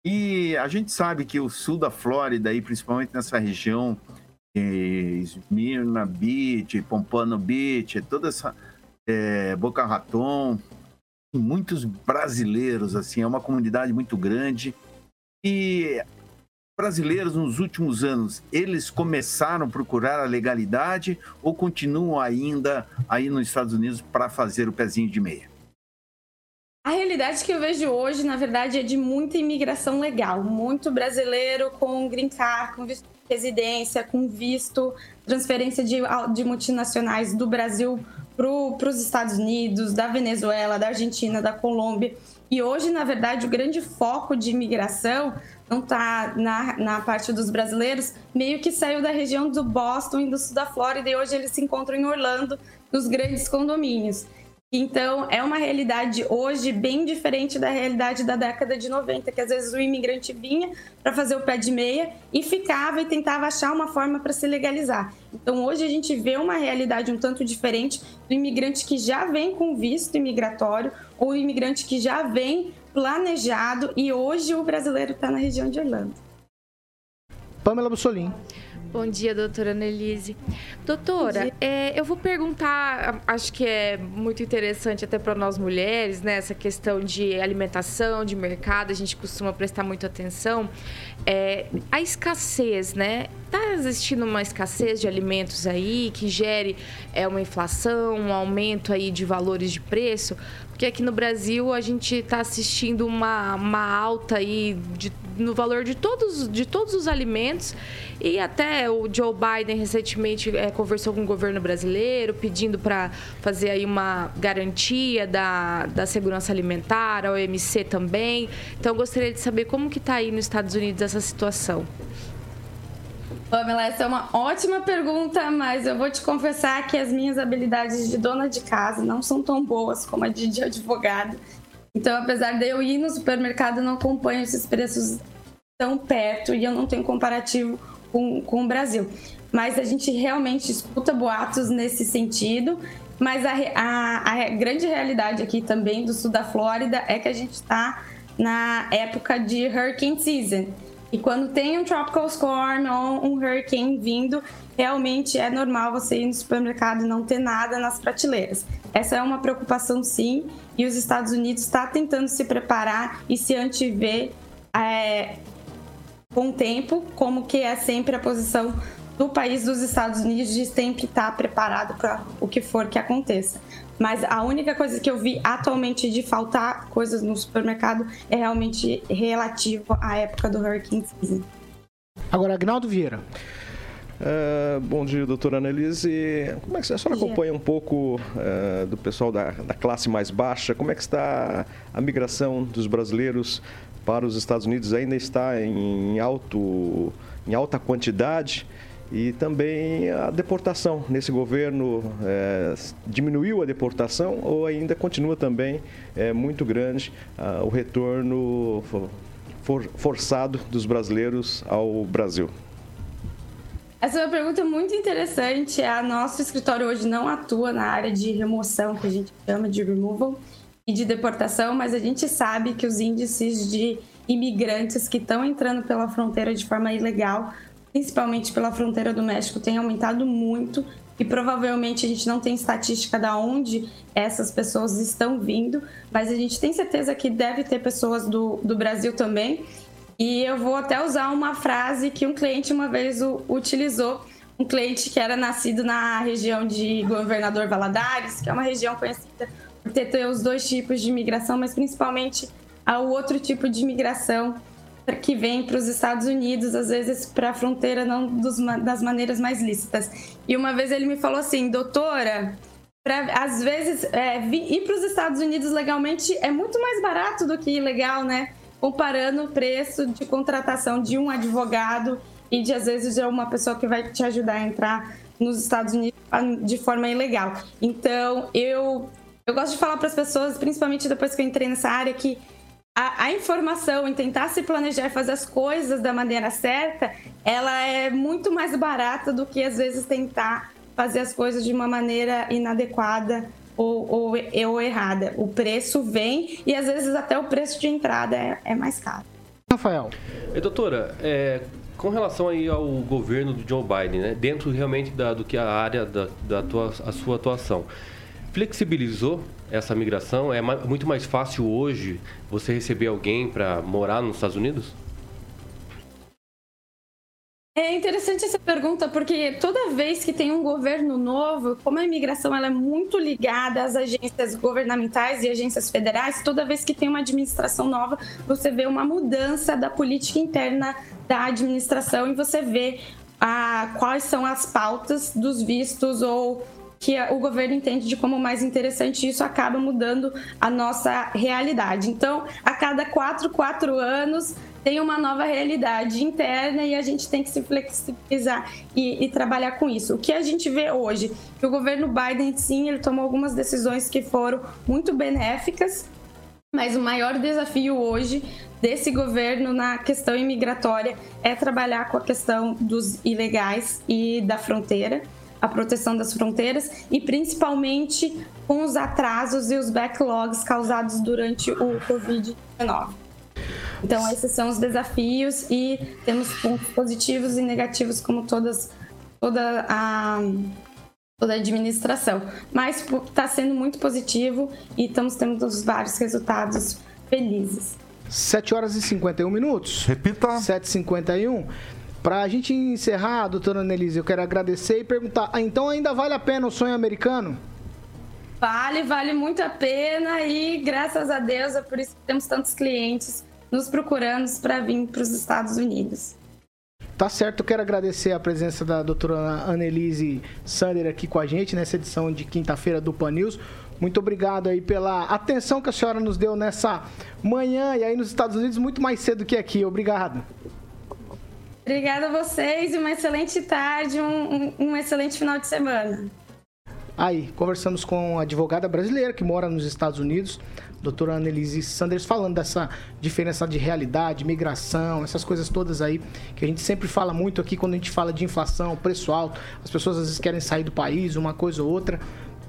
E a gente sabe que o sul da Flórida, aí, principalmente nessa região, Smyrna Beach, Pompano Beach, toda essa é, Boca Raton, muitos brasileiros, assim, é uma comunidade muito grande. E brasileiros nos últimos anos, eles começaram a procurar a legalidade ou continuam ainda aí nos Estados Unidos para fazer o pezinho de meia? A realidade que eu vejo hoje, na verdade, é de muita imigração legal. Muito brasileiro com green card, com visto de residência, com visto, transferência de, de multinacionais do Brasil para os Estados Unidos, da Venezuela, da Argentina, da Colômbia. E hoje, na verdade, o grande foco de imigração não está na, na parte dos brasileiros, meio que saiu da região do Boston e do sul da Flórida e hoje eles se encontram em Orlando, nos grandes condomínios. Então, é uma realidade hoje bem diferente da realidade da década de 90, que às vezes o imigrante vinha para fazer o pé de meia e ficava e tentava achar uma forma para se legalizar. Então, hoje a gente vê uma realidade um tanto diferente do imigrante que já vem com visto imigratório ou imigrante que já vem planejado e hoje o brasileiro está na região de Orlando. Pamela Bussolini. Bom dia, doutora Nelise. Doutora, é, eu vou perguntar, acho que é muito interessante até para nós mulheres, né? Essa questão de alimentação, de mercado, a gente costuma prestar muita atenção. É, a escassez, né? está existindo uma escassez de alimentos aí que gere é, uma inflação, um aumento aí de valores de preço? Porque aqui no Brasil a gente está assistindo uma, uma alta aí de, no valor de todos, de todos os alimentos e até o Joe Biden recentemente é, conversou com o governo brasileiro pedindo para fazer aí uma garantia da, da segurança alimentar, a OMC também. Então gostaria de saber como que está aí nos Estados Unidos essa situação. Pamela, essa é uma ótima pergunta, mas eu vou te confessar que as minhas habilidades de dona de casa não são tão boas como a de advogada. Então, apesar de eu ir no supermercado, eu não acompanho esses preços tão perto e eu não tenho comparativo com, com o Brasil. Mas a gente realmente escuta boatos nesse sentido. Mas a, a, a grande realidade aqui também do sul da Flórida é que a gente está na época de hurricane season. E quando tem um tropical storm ou um hurricane vindo, realmente é normal você ir no supermercado e não ter nada nas prateleiras. Essa é uma preocupação sim, e os Estados Unidos está tentando se preparar e se antever é, com o tempo, como que é sempre a posição do país dos Estados Unidos de sempre estar preparado para o que for que aconteça. Mas a única coisa que eu vi atualmente de faltar coisas no supermercado é realmente relativo à época do Hurricane Season. Agora, Agnaldo Vieira. Uh, bom dia, doutora Annelise. Como é que a senhora acompanha um pouco uh, do pessoal da, da, classe mais baixa? Como é que está a migração dos brasileiros para os Estados Unidos? Ainda está em, alto, em alta quantidade? E também a deportação. Nesse governo é, diminuiu a deportação ou ainda continua também é, muito grande o retorno for, forçado dos brasileiros ao Brasil? Essa é uma pergunta muito interessante. A nosso escritório hoje não atua na área de remoção, que a gente chama de removal, e de deportação, mas a gente sabe que os índices de imigrantes que estão entrando pela fronteira de forma ilegal principalmente pela fronteira do México, tem aumentado muito e provavelmente a gente não tem estatística de onde essas pessoas estão vindo, mas a gente tem certeza que deve ter pessoas do, do Brasil também. E eu vou até usar uma frase que um cliente uma vez utilizou, um cliente que era nascido na região de Governador Valadares, que é uma região conhecida por ter, ter os dois tipos de imigração, mas principalmente o outro tipo de imigração que vem para os Estados Unidos, às vezes para a fronteira não dos, das maneiras mais lícitas. E uma vez ele me falou assim, doutora, pra, às vezes é, ir para os Estados Unidos legalmente é muito mais barato do que ilegal, né? Comparando o preço de contratação de um advogado e de às vezes de uma pessoa que vai te ajudar a entrar nos Estados Unidos de forma ilegal. Então eu eu gosto de falar para as pessoas, principalmente depois que eu entrei nessa área, que a, a, informação em tentar se planejar e fazer as coisas da maneira certa, ela é muito mais barata do que às vezes tentar fazer as coisas de uma maneira inadequada ou, ou, ou errada. O preço vem e às vezes até o preço de entrada é, é mais caro. Rafael. E, doutora, é, com relação aí ao governo do Joe Biden, né, dentro realmente da, do que a área da, da tua, a sua atuação, flexibilizou essa migração? É muito mais fácil hoje você receber alguém para morar nos Estados Unidos? É interessante essa pergunta porque toda vez que tem um governo novo, como a imigração ela é muito ligada às agências governamentais e agências federais, toda vez que tem uma administração nova, você vê uma mudança da política interna da administração e você vê ah, quais são as pautas dos vistos ou que o governo entende de como mais interessante isso acaba mudando a nossa realidade. Então, a cada quatro, quatro anos tem uma nova realidade interna e a gente tem que se flexibilizar e, e, trabalhar com isso. O que a gente vê hoje, que o governo Biden, sim, ele tomou algumas decisões que foram muito benéficas, mas o maior desafio hoje desse governo na questão imigratória é trabalhar com a questão dos ilegais e da fronteira a proteção das fronteiras e principalmente com os atrasos e os backlogs causados durante o Covid-19. Então, esses são os desafios e temos pontos positivos e negativos, como todas, toda a toda a administração. Mas está sendo muito positivo e estamos tendo vários resultados felizes. 7 horas e 51 minutos. Repita. 7h51. Pra gente encerrar, doutora Annelise, eu quero agradecer e perguntar, ah, então ainda vale a pena o sonho americano? Vale, vale muito a pena e graças a Deus é por isso que temos tantos clientes nos procurando para vir para os Estados Unidos. Tá certo, eu quero agradecer a presença da doutora Annelise Sander aqui com a gente nessa edição de quinta-feira do Pan News. Muito obrigado aí pela atenção que a senhora nos deu nessa manhã e aí nos Estados Unidos muito mais cedo que aqui. Obrigado. Obrigada a vocês e uma excelente tarde, um, um, um excelente final de semana. Aí, conversamos com a advogada brasileira que mora nos Estados Unidos, doutora Annelise Sanders, falando dessa diferença de realidade, migração, essas coisas todas aí, que a gente sempre fala muito aqui quando a gente fala de inflação, preço alto, as pessoas às vezes querem sair do país, uma coisa ou outra.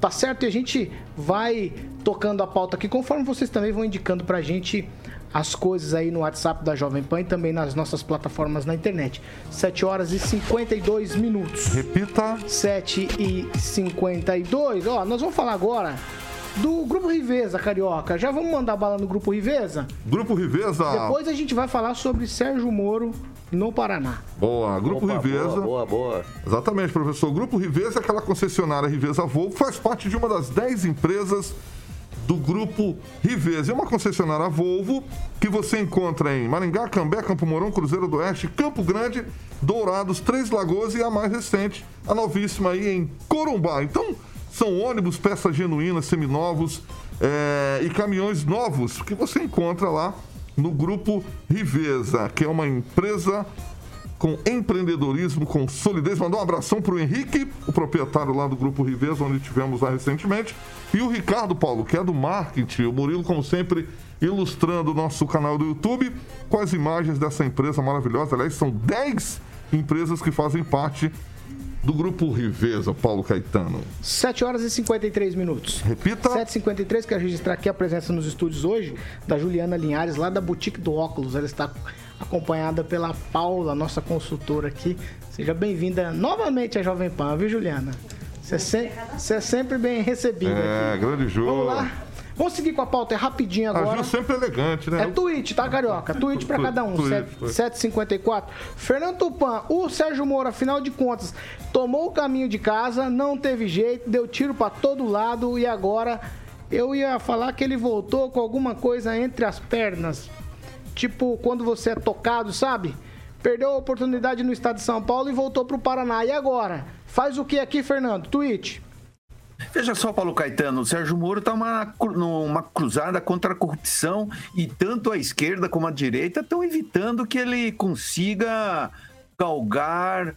Tá certo? E a gente vai tocando a pauta aqui, conforme vocês também vão indicando pra gente as coisas aí no WhatsApp da Jovem Pan e também nas nossas plataformas na internet. 7 horas e 52 minutos. Repita. 7 e 52. Ó, nós vamos falar agora do Grupo Riveza, Carioca. Já vamos mandar bala no Grupo Riveza? Grupo Riveza. Depois a gente vai falar sobre Sérgio Moro no Paraná. Boa, Grupo Opa, Riveza. Boa, boa, boa. Exatamente, professor. O Grupo Riveza, aquela concessionária Riveza Volvo, faz parte de uma das 10 empresas do Grupo Riveza. É uma concessionária Volvo que você encontra em Maringá, Cambé, Campo Mourão, Cruzeiro do Oeste, Campo Grande, Dourados, Três Lagoas e a mais recente, a novíssima aí em Corumbá. Então, são ônibus, peças genuínas, seminovos é, e caminhões novos que você encontra lá no Grupo Riveza, que é uma empresa com empreendedorismo, com solidez. Mandar um abração para o Henrique, o proprietário lá do Grupo Riveza, onde tivemos lá recentemente. E o Ricardo Paulo, que é do marketing. O Murilo, como sempre, ilustrando o nosso canal do YouTube com as imagens dessa empresa maravilhosa. Aliás, são 10 empresas que fazem parte do Grupo Riveza, Paulo Caetano. 7 horas e 53 minutos. Repita. 7h53, quero registrar aqui a presença nos estúdios hoje da Juliana Linhares, lá da Boutique do Óculos. Ela está acompanhada pela Paula, nossa consultora aqui. Seja bem-vinda novamente à Jovem Pan, viu, Juliana? Você é, se- você é sempre bem recebida É, aqui. grande jogo. Vamos lá. Vamos seguir com a pauta, é rapidinho A agora. Gil sempre elegante, né? É tweet, tá, Carioca? (laughs) Tweet pra cada um. tweet, Sete- tweet. 754. Fernando Tupan, o Sérgio Moro, afinal de contas, tomou o caminho de casa, não teve jeito, deu tiro pra todo lado e agora eu ia falar que ele voltou com alguma coisa entre as pernas. Tipo, quando você é tocado, sabe? Perdeu a oportunidade no estado de São Paulo e voltou pro Paraná. E agora? Faz o que aqui, Fernando? Tweet. Veja só, Paulo Caetano, o Sérgio Moro está uma, cru- numa cruzada contra a corrupção e tanto a esquerda como a direita estão evitando que ele consiga galgar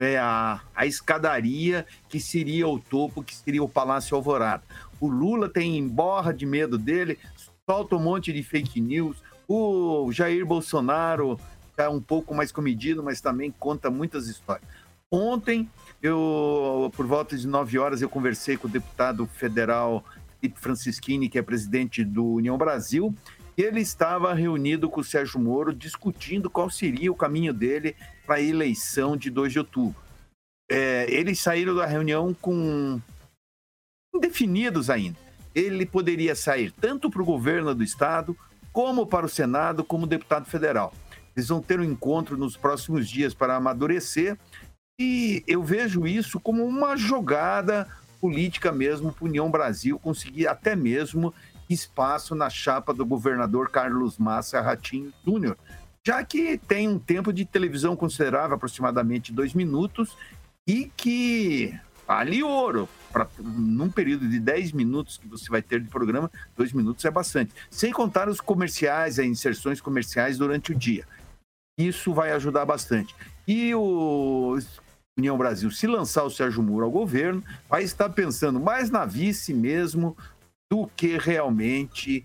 é, a, a escadaria que seria o topo, que seria o Palácio Alvorada. O Lula tem borra de medo dele, solta um monte de fake news. O Jair Bolsonaro está um pouco mais comedido, mas também conta muitas histórias. Ontem, eu, por volta de 9 horas, eu conversei com o deputado federal Felipe Francischini, que é presidente do União Brasil, ele estava reunido com o Sérgio Moro, discutindo qual seria o caminho dele para a eleição de 2 de outubro. É, eles saíram da reunião com indefinidos ainda. Ele poderia sair tanto para o governo do estado, como para o Senado, como deputado federal. Eles vão ter um encontro nos próximos dias para amadurecer e eu vejo isso como uma jogada política mesmo para União Brasil conseguir até mesmo espaço na chapa do governador Carlos Massa Ratinho Júnior, já que tem um tempo de televisão considerável, aproximadamente dois minutos, e que vale ouro. Pra, num período de 10 minutos que você vai ter de programa, dois minutos é bastante. Sem contar os comerciais, as inserções comerciais durante o dia. Isso vai ajudar bastante. E o União Brasil, se lançar o Sérgio Moro ao governo, vai estar pensando mais na vice mesmo do que realmente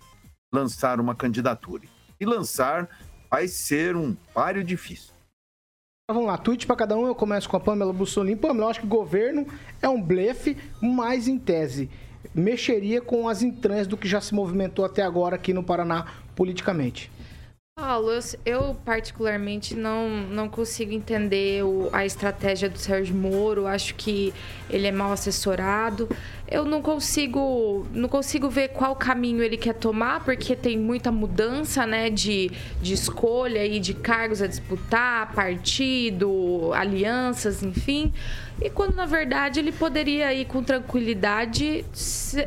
lançar uma candidatura. E lançar vai ser um páreo difícil. Vamos lá, tweet pra cada um. Eu começo com a Pamela Bussolini. Pamela, eu acho que governo é um blefe, mas em tese mexeria com as entranhas do que já se movimentou até agora aqui no Paraná politicamente. Paulo, eu, particularmente não, não consigo entender o, a estratégia do Sérgio Moro. Acho que ele é mal assessorado. Eu não consigo não consigo ver qual caminho ele quer tomar, porque tem muita mudança né, de, de escolha e de cargos a disputar, partido, alianças, enfim. E quando na verdade ele poderia ir com tranquilidade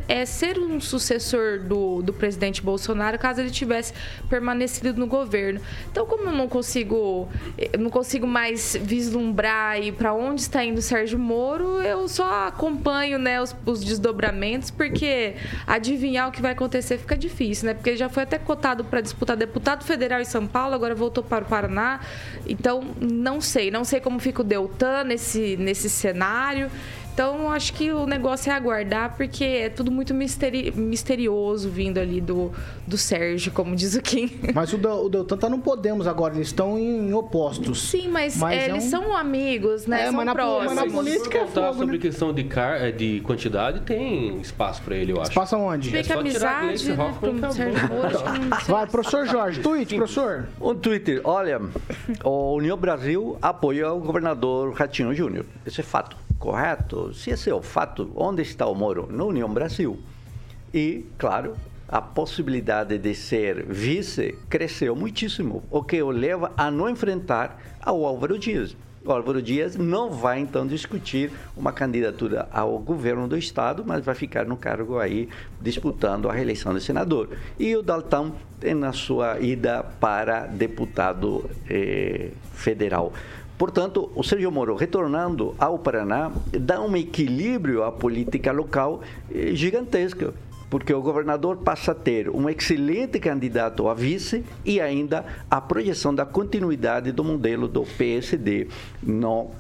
é, ser um sucessor do, do presidente Bolsonaro caso ele tivesse permanecido no governo. Então, como eu não consigo, eu não consigo mais vislumbrar para onde está indo o Sérgio Moro, eu só acompanho né, os, os desdobramentos, porque adivinhar o que vai acontecer fica difícil, né? Porque ele já foi até cotado para disputar deputado federal em São Paulo, agora voltou para o Paraná. Então, não sei, não sei como fica o Deltan nesse, nesse cenário. Então, acho que o negócio é aguardar, porque é tudo muito misteri misterioso vindo ali do, do Sérgio, como diz o Kim. Mas o, o Deltan tá no Podemos agora, eles estão em, opostos. Sim, mas, mas é, é eles um... são amigos, né? É, são mas, na, próximos. mas na política é fogo, sobre né? questão de, car é, de quantidade, tem espaço para ele, eu acho. Espaço aonde? Fica é amizade, né, pro Sérgio Moro. Vai, professor Jorge, tweet, professor. Um Twitter, olha, o União Brasil apoia o governador Ratinho Júnior. Esse é fato correto? Se esse é o fato, onde está o Moro? Na União Brasil. E, claro, a possibilidade de ser vice cresceu muitíssimo, o que o leva a não enfrentar ao Álvaro Dias. O Álvaro Dias não vai então discutir uma candidatura ao governo do estado, mas vai ficar no cargo aí disputando a reeleição de senador. E o Daltão tem na sua ida para deputado eh, federal. Portanto, o Sérgio Moro retornando ao Paraná dá um equilíbrio à política local eh, gigantesca, porque o governador passa a ter um excelente candidato a vice e ainda a projeção da continuidade do modelo do PSD no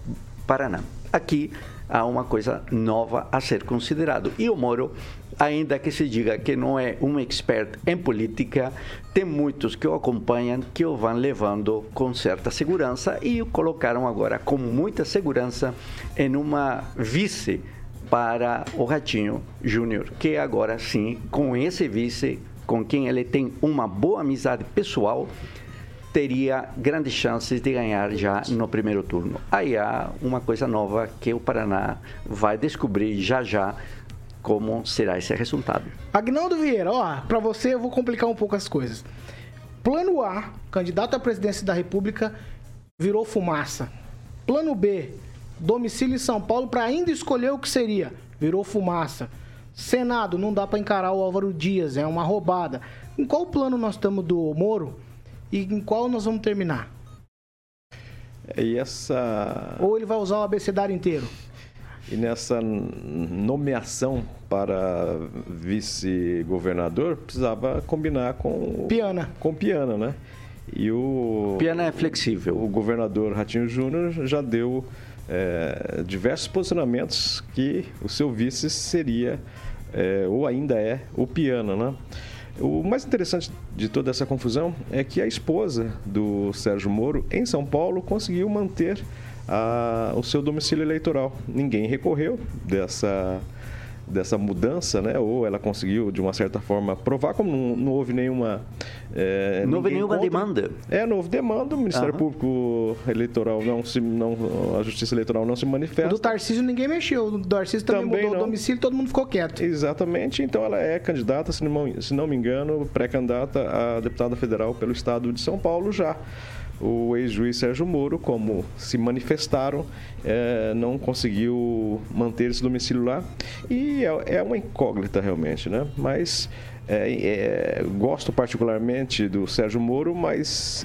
Paraná. Aqui há uma coisa nova a ser considerado. E o Moro ainda que se diga que não é um expert em política, tem muitos que o acompanham que o vão levando com certa segurança e o colocaram agora com muita segurança em uma vice para o Ratinho Júnior, que agora sim, com esse vice, com quem ele tem uma boa amizade pessoal, teria grandes chances de ganhar já no primeiro turno. Aí há uma coisa nova que o Paraná vai descobrir já já como será esse resultado. Agnaldo Vieira, ó, para você eu vou complicar um pouco as coisas. Plano A, candidato à presidência da República, virou fumaça. Plano B, domicílio em São Paulo para ainda escolher o que seria, virou fumaça. Senado, não dá para encarar o Álvaro Dias, é uma roubada. Em qual plano nós estamos do Moro e em qual nós vamos terminar? E essa. Ou ele vai usar o abecedário inteiro? E nessa nomeação para vice-governador, precisava combinar com... Piana. Com Piana, né? E o... Piana é flexível. O governador Ratinho Júnior já deu é, diversos posicionamentos que o seu vice seria, é, ou ainda é, o Piana, né? O mais interessante de toda essa confusão é que a esposa do Sérgio Moro, em São Paulo, conseguiu manter a, o seu domicílio eleitoral. Ninguém recorreu dessa dessa mudança, né? Ou ela conseguiu, de uma certa forma, provar, como não, não houve nenhuma... É, não houve nenhuma contra. demanda. É, não houve demanda, o Ministério uhum. Público Eleitoral não se... Não, a Justiça Eleitoral não se manifesta. O do Tarcísio ninguém mexeu, o do Tarcísio também, também mudou não. o domicílio todo mundo ficou quieto. Exatamente, então ela é candidata, se não, se não me engano, pré-candidata a deputada federal pelo Estado de São Paulo já o ex-juiz Sérgio Moro, como se manifestaram, é, não conseguiu manter esse domicílio lá. E é, é uma incógnita realmente, né? Mas é, gosto particularmente do Sérgio Moro, mas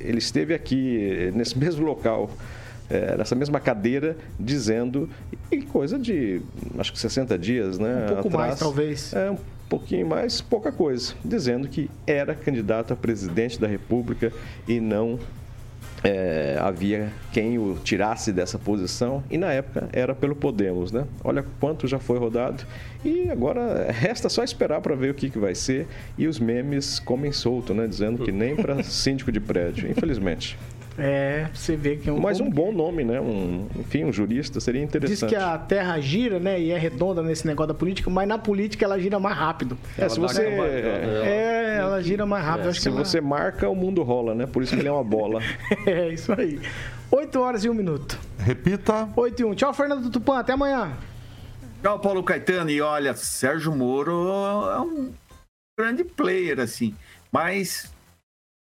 ele esteve aqui nesse (laughs) mesmo local. Nessa mesma cadeira, dizendo, e coisa de acho que 60 dias, né? Um pouco atrás, mais, talvez. É, pouquinho mais, pouca coisa, dizendo que era candidato a presidente da República e não é, havia quem o tirasse dessa posição e na época era pelo Podemos, né? Olha quanto já foi rodado e agora resta só esperar para ver o que, que vai ser e os memes comem solto, né? Dizendo que nem para (laughs) síndico de prédio, infelizmente. É, você vê que é um. Mas um bom nome, né? Um, enfim, um jurista seria Diz interessante. que a Terra gira, né? E é redonda nesse negócio da política, mas na política ela gira mais rápido. É, se Ela dá você, aquela- É, ela gira mais rápido. Acho se que ela- você marca, o mundo rola, né? Por isso que ele é uma bola. (laughs) É, isso aí. 8 horas e 1 minuto. Repita. 8 e 1. Tchau, Fernando Tupan. Até amanhã. Tchau, Paulo Caetano. E olha, Sérgio Moro é um grande player, assim. Mas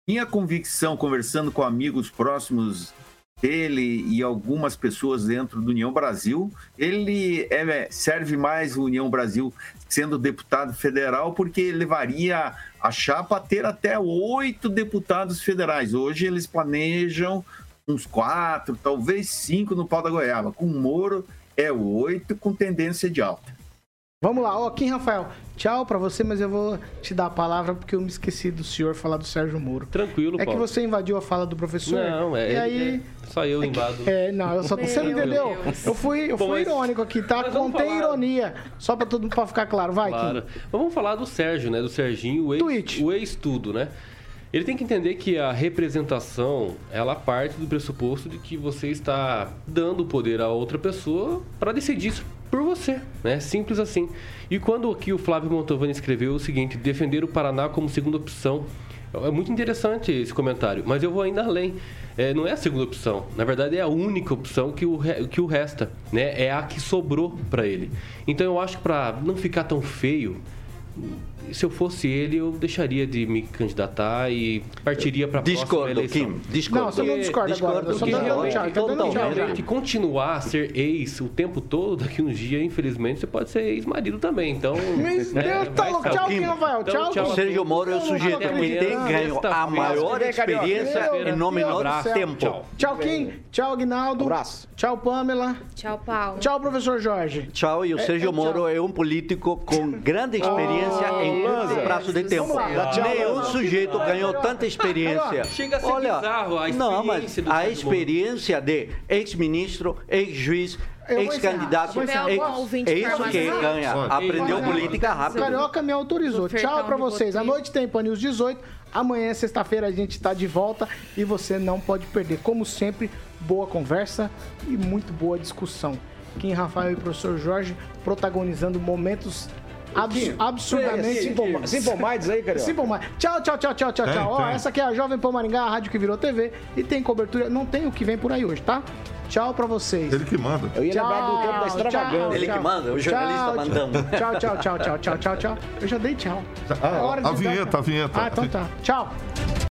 minha convicção, conversando com amigos próximos dele e algumas pessoas dentro do União Brasil, ele é- serve mais o União Brasil sendo deputado federal, porque levaria a chapa a ter até oito deputados federais. Hoje eles planejam uns quatro, talvez cinco no pau da goiaba. Com o Moro é oito com tendência de alta. Vamos lá, ó, Kim Rafael. Tchau pra você, mas eu vou te dar a palavra porque eu me esqueci do senhor falar do Sérgio Moro. Tranquilo, É que Paulo. você invadiu a fala do professor. Não, é, E aí. é só eu invado. É, não, eu só você não Meu entendeu? Deus. Eu fui, eu Bom, fui mas- irônico aqui, tá? Contei falar- ironia. Só pra todo mundo pra ficar claro. Vai, Claro. Kim. Mas vamos falar do Sérgio, né? Do Serginho, o Tweet. ex, o ex-tudo, né? Ele tem que entender que a representação, ela parte do pressuposto de que você está dando poder a outra pessoa para decidir isso por você, né? Simples assim. E quando aqui o Flávio Montovani escreveu o seguinte, defender o Paraná como segunda opção, é muito interessante esse comentário, mas eu vou ainda além. É, não é a segunda opção, na verdade é a única opção que o, re- que o resta, né? É a que sobrou para ele. Então eu acho que para não ficar tão feio, se eu fosse ele, eu deixaria de me candidatar e partiria para a próxima Discordo, eleição. Kim. Discordo. Não, você não discorda agora. Eu só Porque realmente, realmente continuar a ser ex o tempo todo, daqui uns dias, infelizmente, você pode ser ex-marido também. Então. Meu né, Deus, tá vai louco. Tchau, Kim Rafael. Então, Tchau. tchau Sérgio. Moro é o sujeito Até que tem ganho a maior experiência em nome do tempo. Tchau. Kim. Tchau, Aguinaldo. Abraço. Tchau, Pamela. Tchau, Paulo. Tchau, professor Jorge. Tchau, e o Sérgio é. Moro é um político com grande (laughs) experiência em Lanza. prazo de tempo. Nenhum sujeito ganhou tanta experiência. Chega a ser Olha, bizarro a não, mas experiência do a experiência de ex-ministro, ex-juiz, ex-candidato, é isso que ganha. Aprendeu política rápido. Carioca me autorizou. Tchau pra vocês. À noite tem Pan News 18. Amanhã, sexta-feira, a gente tá de volta e você não pode perder. Como sempre, boa conversa e muito boa discussão. Kim Rafael e o professor Jorge protagonizando momentos abs absurdamente Simple Minds aí, cara. Simple Minds. Tchau, tchau, tchau, tchau, tchau, Tem, tchau. Ó, essa aqui é a Jovem Pan Maringá, a rádio que virou TV e tem cobertura. Não tem o que vem por aí hoje, tá? Tchau pra vocês. Ele que manda. Eu ia lembrar do tempo da extravagância. tchau, Ele que tchau. manda, o jornalista Tchau, mandando. Tchau, tchau, tchau, tchau, tchau, tchau, tchau. Eu já dei tchau. Ah, É a vinheta, tchau. a vinheta. Ah, então tá. Tchau.